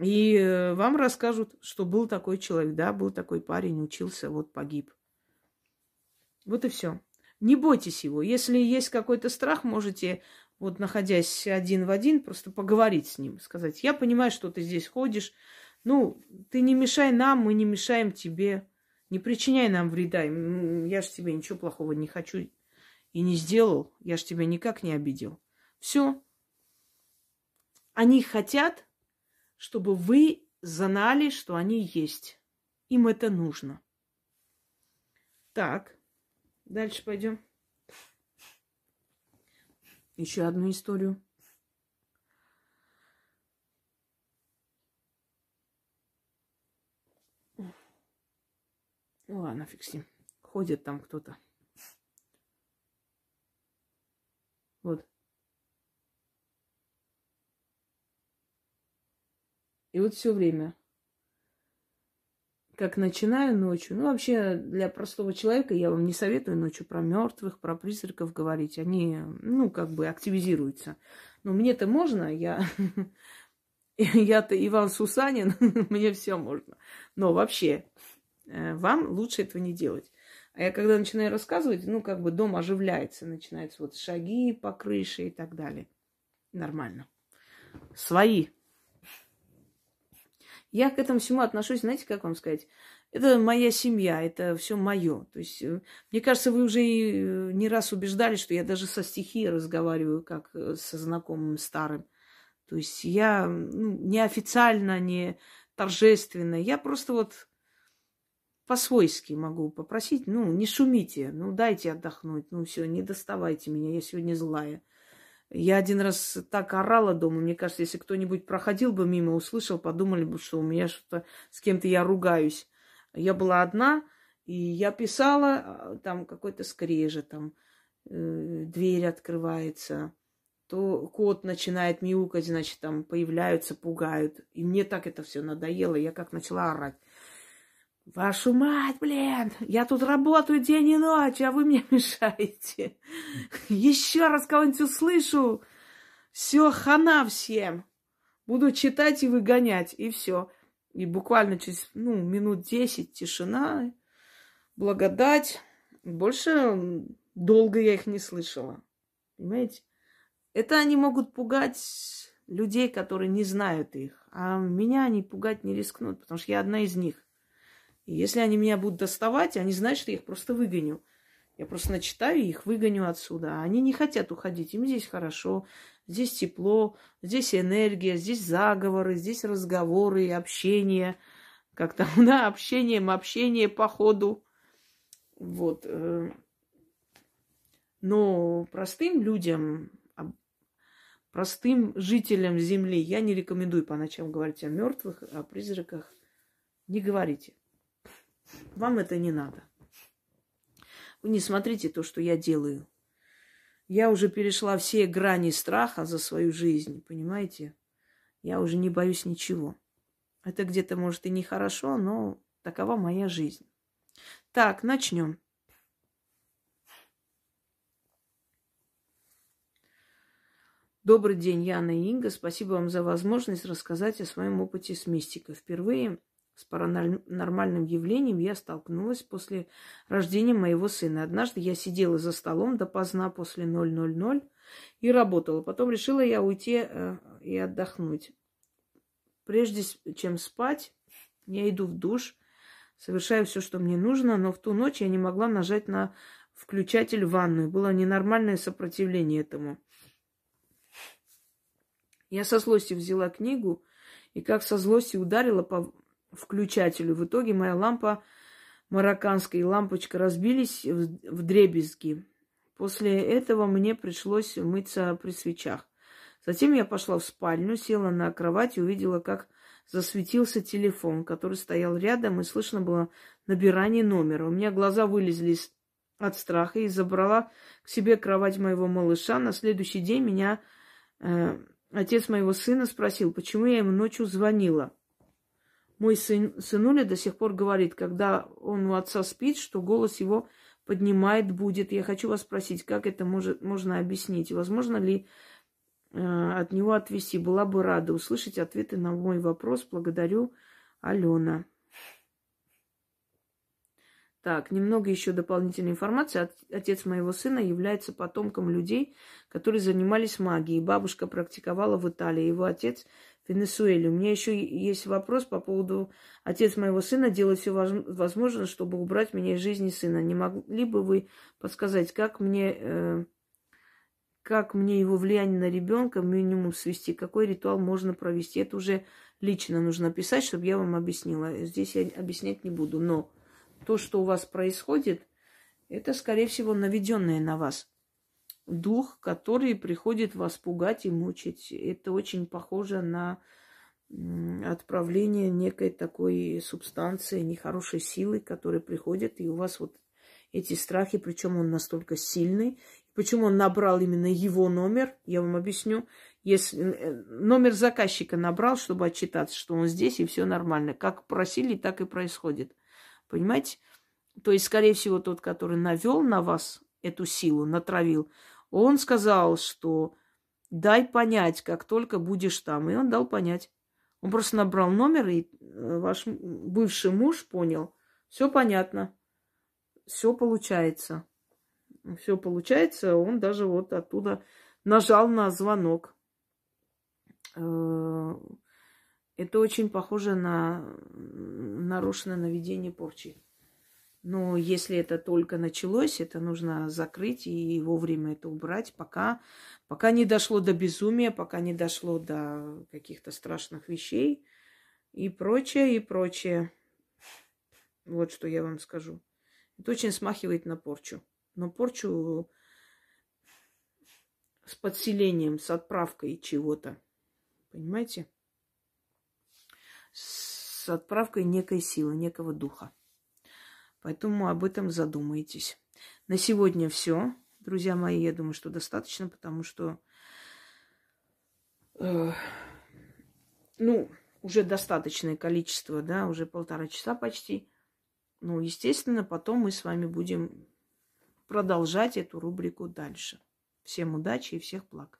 И э, вам расскажут, что был такой человек, да, был такой парень, учился, вот погиб. Вот и все. Не бойтесь его. Если есть какой-то страх, можете вот находясь один в один, просто поговорить с ним, сказать, я понимаю, что ты здесь ходишь, ну, ты не мешай нам, мы не мешаем тебе, не причиняй нам вреда, я же тебе ничего плохого не хочу и не сделал, я же тебя никак не обидел. Все. Они хотят, чтобы вы знали, что они есть. Им это нужно. Так, дальше пойдем. Еще одну историю. Ну ладно, фиг. Ходит там кто-то. Вот. И вот все время как начинаю ночью. Ну, вообще, для простого человека я вам не советую ночью про мертвых, про призраков говорить. Они, ну, как бы активизируются. Но мне-то можно, я... [laughs] Я-то Иван Сусанин, [laughs] мне все можно. Но вообще, э, вам лучше этого не делать. А я когда начинаю рассказывать, ну, как бы дом оживляется, начинаются вот шаги по крыше и так далее. Нормально. Свои я к этому всему отношусь, знаете, как вам сказать? Это моя семья, это все мое. То есть, э, мне кажется, вы уже э, не раз убеждали, что я даже со стихи разговариваю, как э, со знакомым старым. То есть я ну, неофициально, не торжественно. Я просто вот по-свойски могу попросить, ну, не шумите, ну, дайте отдохнуть, ну, все, не доставайте меня, я сегодня злая. Я один раз так орала дома. Мне кажется, если кто-нибудь проходил бы мимо, услышал, подумали бы, что у меня что-то с кем-то я ругаюсь. Я была одна, и я писала, а, там какой-то скрежет, там э, дверь открывается, то кот начинает мяукать, значит, там появляются, пугают. И мне так это все надоело, я как начала орать. Вашу мать, блин, я тут работаю день и ночь, а вы мне [laughs] мешаете. Еще раз кого-нибудь услышу, все, хана всем. Буду читать и выгонять, и все. И буквально через ну, минут десять тишина, благодать. Больше долго я их не слышала. Понимаете? Это они могут пугать людей, которые не знают их. А меня они пугать не рискнут, потому что я одна из них. Если они меня будут доставать, они знают, что я их просто выгоню. Я просто начитаю их выгоню отсюда. А они не хотят уходить. Им здесь хорошо, здесь тепло, здесь энергия, здесь заговоры, здесь разговоры, общение. Как там, [laughs] да, общением, общение по ходу. Вот. Э. Но простым людям, простым жителям Земли я не рекомендую по ночам говорить о мертвых, о призраках. Не говорите. Вам это не надо. Вы не смотрите то, что я делаю. Я уже перешла все грани страха за свою жизнь, понимаете? Я уже не боюсь ничего. Это где-то, может, и нехорошо, но такова моя жизнь. Так, начнем. Добрый день, Яна и Инга. Спасибо вам за возможность рассказать о своем опыте с мистикой. Впервые с паранормальным явлением я столкнулась после рождения моего сына. Однажды я сидела за столом допоздна после 000 и работала. Потом решила я уйти э, и отдохнуть. Прежде чем спать, я иду в душ, совершаю все, что мне нужно, но в ту ночь я не могла нажать на включатель в ванную. Было ненормальное сопротивление этому. Я со злостью взяла книгу и как со злостью ударила по включателю. В итоге моя лампа марокканская лампочка разбились в дребезги. После этого мне пришлось мыться при свечах. Затем я пошла в спальню, села на кровать и увидела, как засветился телефон, который стоял рядом, и слышно было набирание номера. У меня глаза вылезли от страха и забрала к себе кровать моего малыша. На следующий день меня э, отец моего сына спросил, почему я ему ночью звонила. Мой сын, сынуля до сих пор говорит, когда он у отца спит, что голос его поднимает будет. Я хочу вас спросить, как это может, можно объяснить? Возможно ли э, от него отвести? Была бы рада услышать ответы на мой вопрос. Благодарю, Алена. Так, немного еще дополнительной информации. Отец моего сына является потомком людей, которые занимались магией. Бабушка практиковала в Италии, его отец Венесуэле. У меня еще есть вопрос по поводу отец моего сына делает все возможное, чтобы убрать меня из жизни сына. Не могли бы вы подсказать, как мне, э, как мне его влияние на ребенка минимум свести, какой ритуал можно провести? Это уже лично нужно писать, чтобы я вам объяснила. Здесь я объяснять не буду, но то, что у вас происходит, это, скорее всего, наведенное на вас. Дух, который приходит вас пугать и мучить. Это очень похоже на отправление некой такой субстанции, нехорошей силы, которая приходит, и у вас вот эти страхи, причем он настолько сильный. Почему он набрал именно его номер, я вам объясню. Если э, номер заказчика набрал, чтобы отчитаться, что он здесь, и все нормально. Как просили, так и происходит. Понимаете? То есть, скорее всего, тот, который навел на вас эту силу, натравил, он сказал, что дай понять, как только будешь там. И он дал понять. Он просто набрал номер, и э, ваш бывший муж понял. Все понятно. Все получается. Все получается. Он даже вот оттуда нажал на звонок. Э, это очень похоже на нарушенное наведение порчи. Но если это только началось, это нужно закрыть и вовремя это убрать, пока, пока не дошло до безумия, пока не дошло до каких-то страшных вещей и прочее, и прочее. Вот что я вам скажу. Это очень смахивает на порчу. Но порчу с подселением, с отправкой чего-то. Понимаете? с отправкой некой силы, некого духа. Поэтому об этом задумайтесь. На сегодня все, друзья мои. Я думаю, что достаточно, потому что, э, ну, уже достаточное количество, да, уже полтора часа почти. Ну, естественно, потом мы с вами будем продолжать эту рубрику дальше. Всем удачи и всех благ.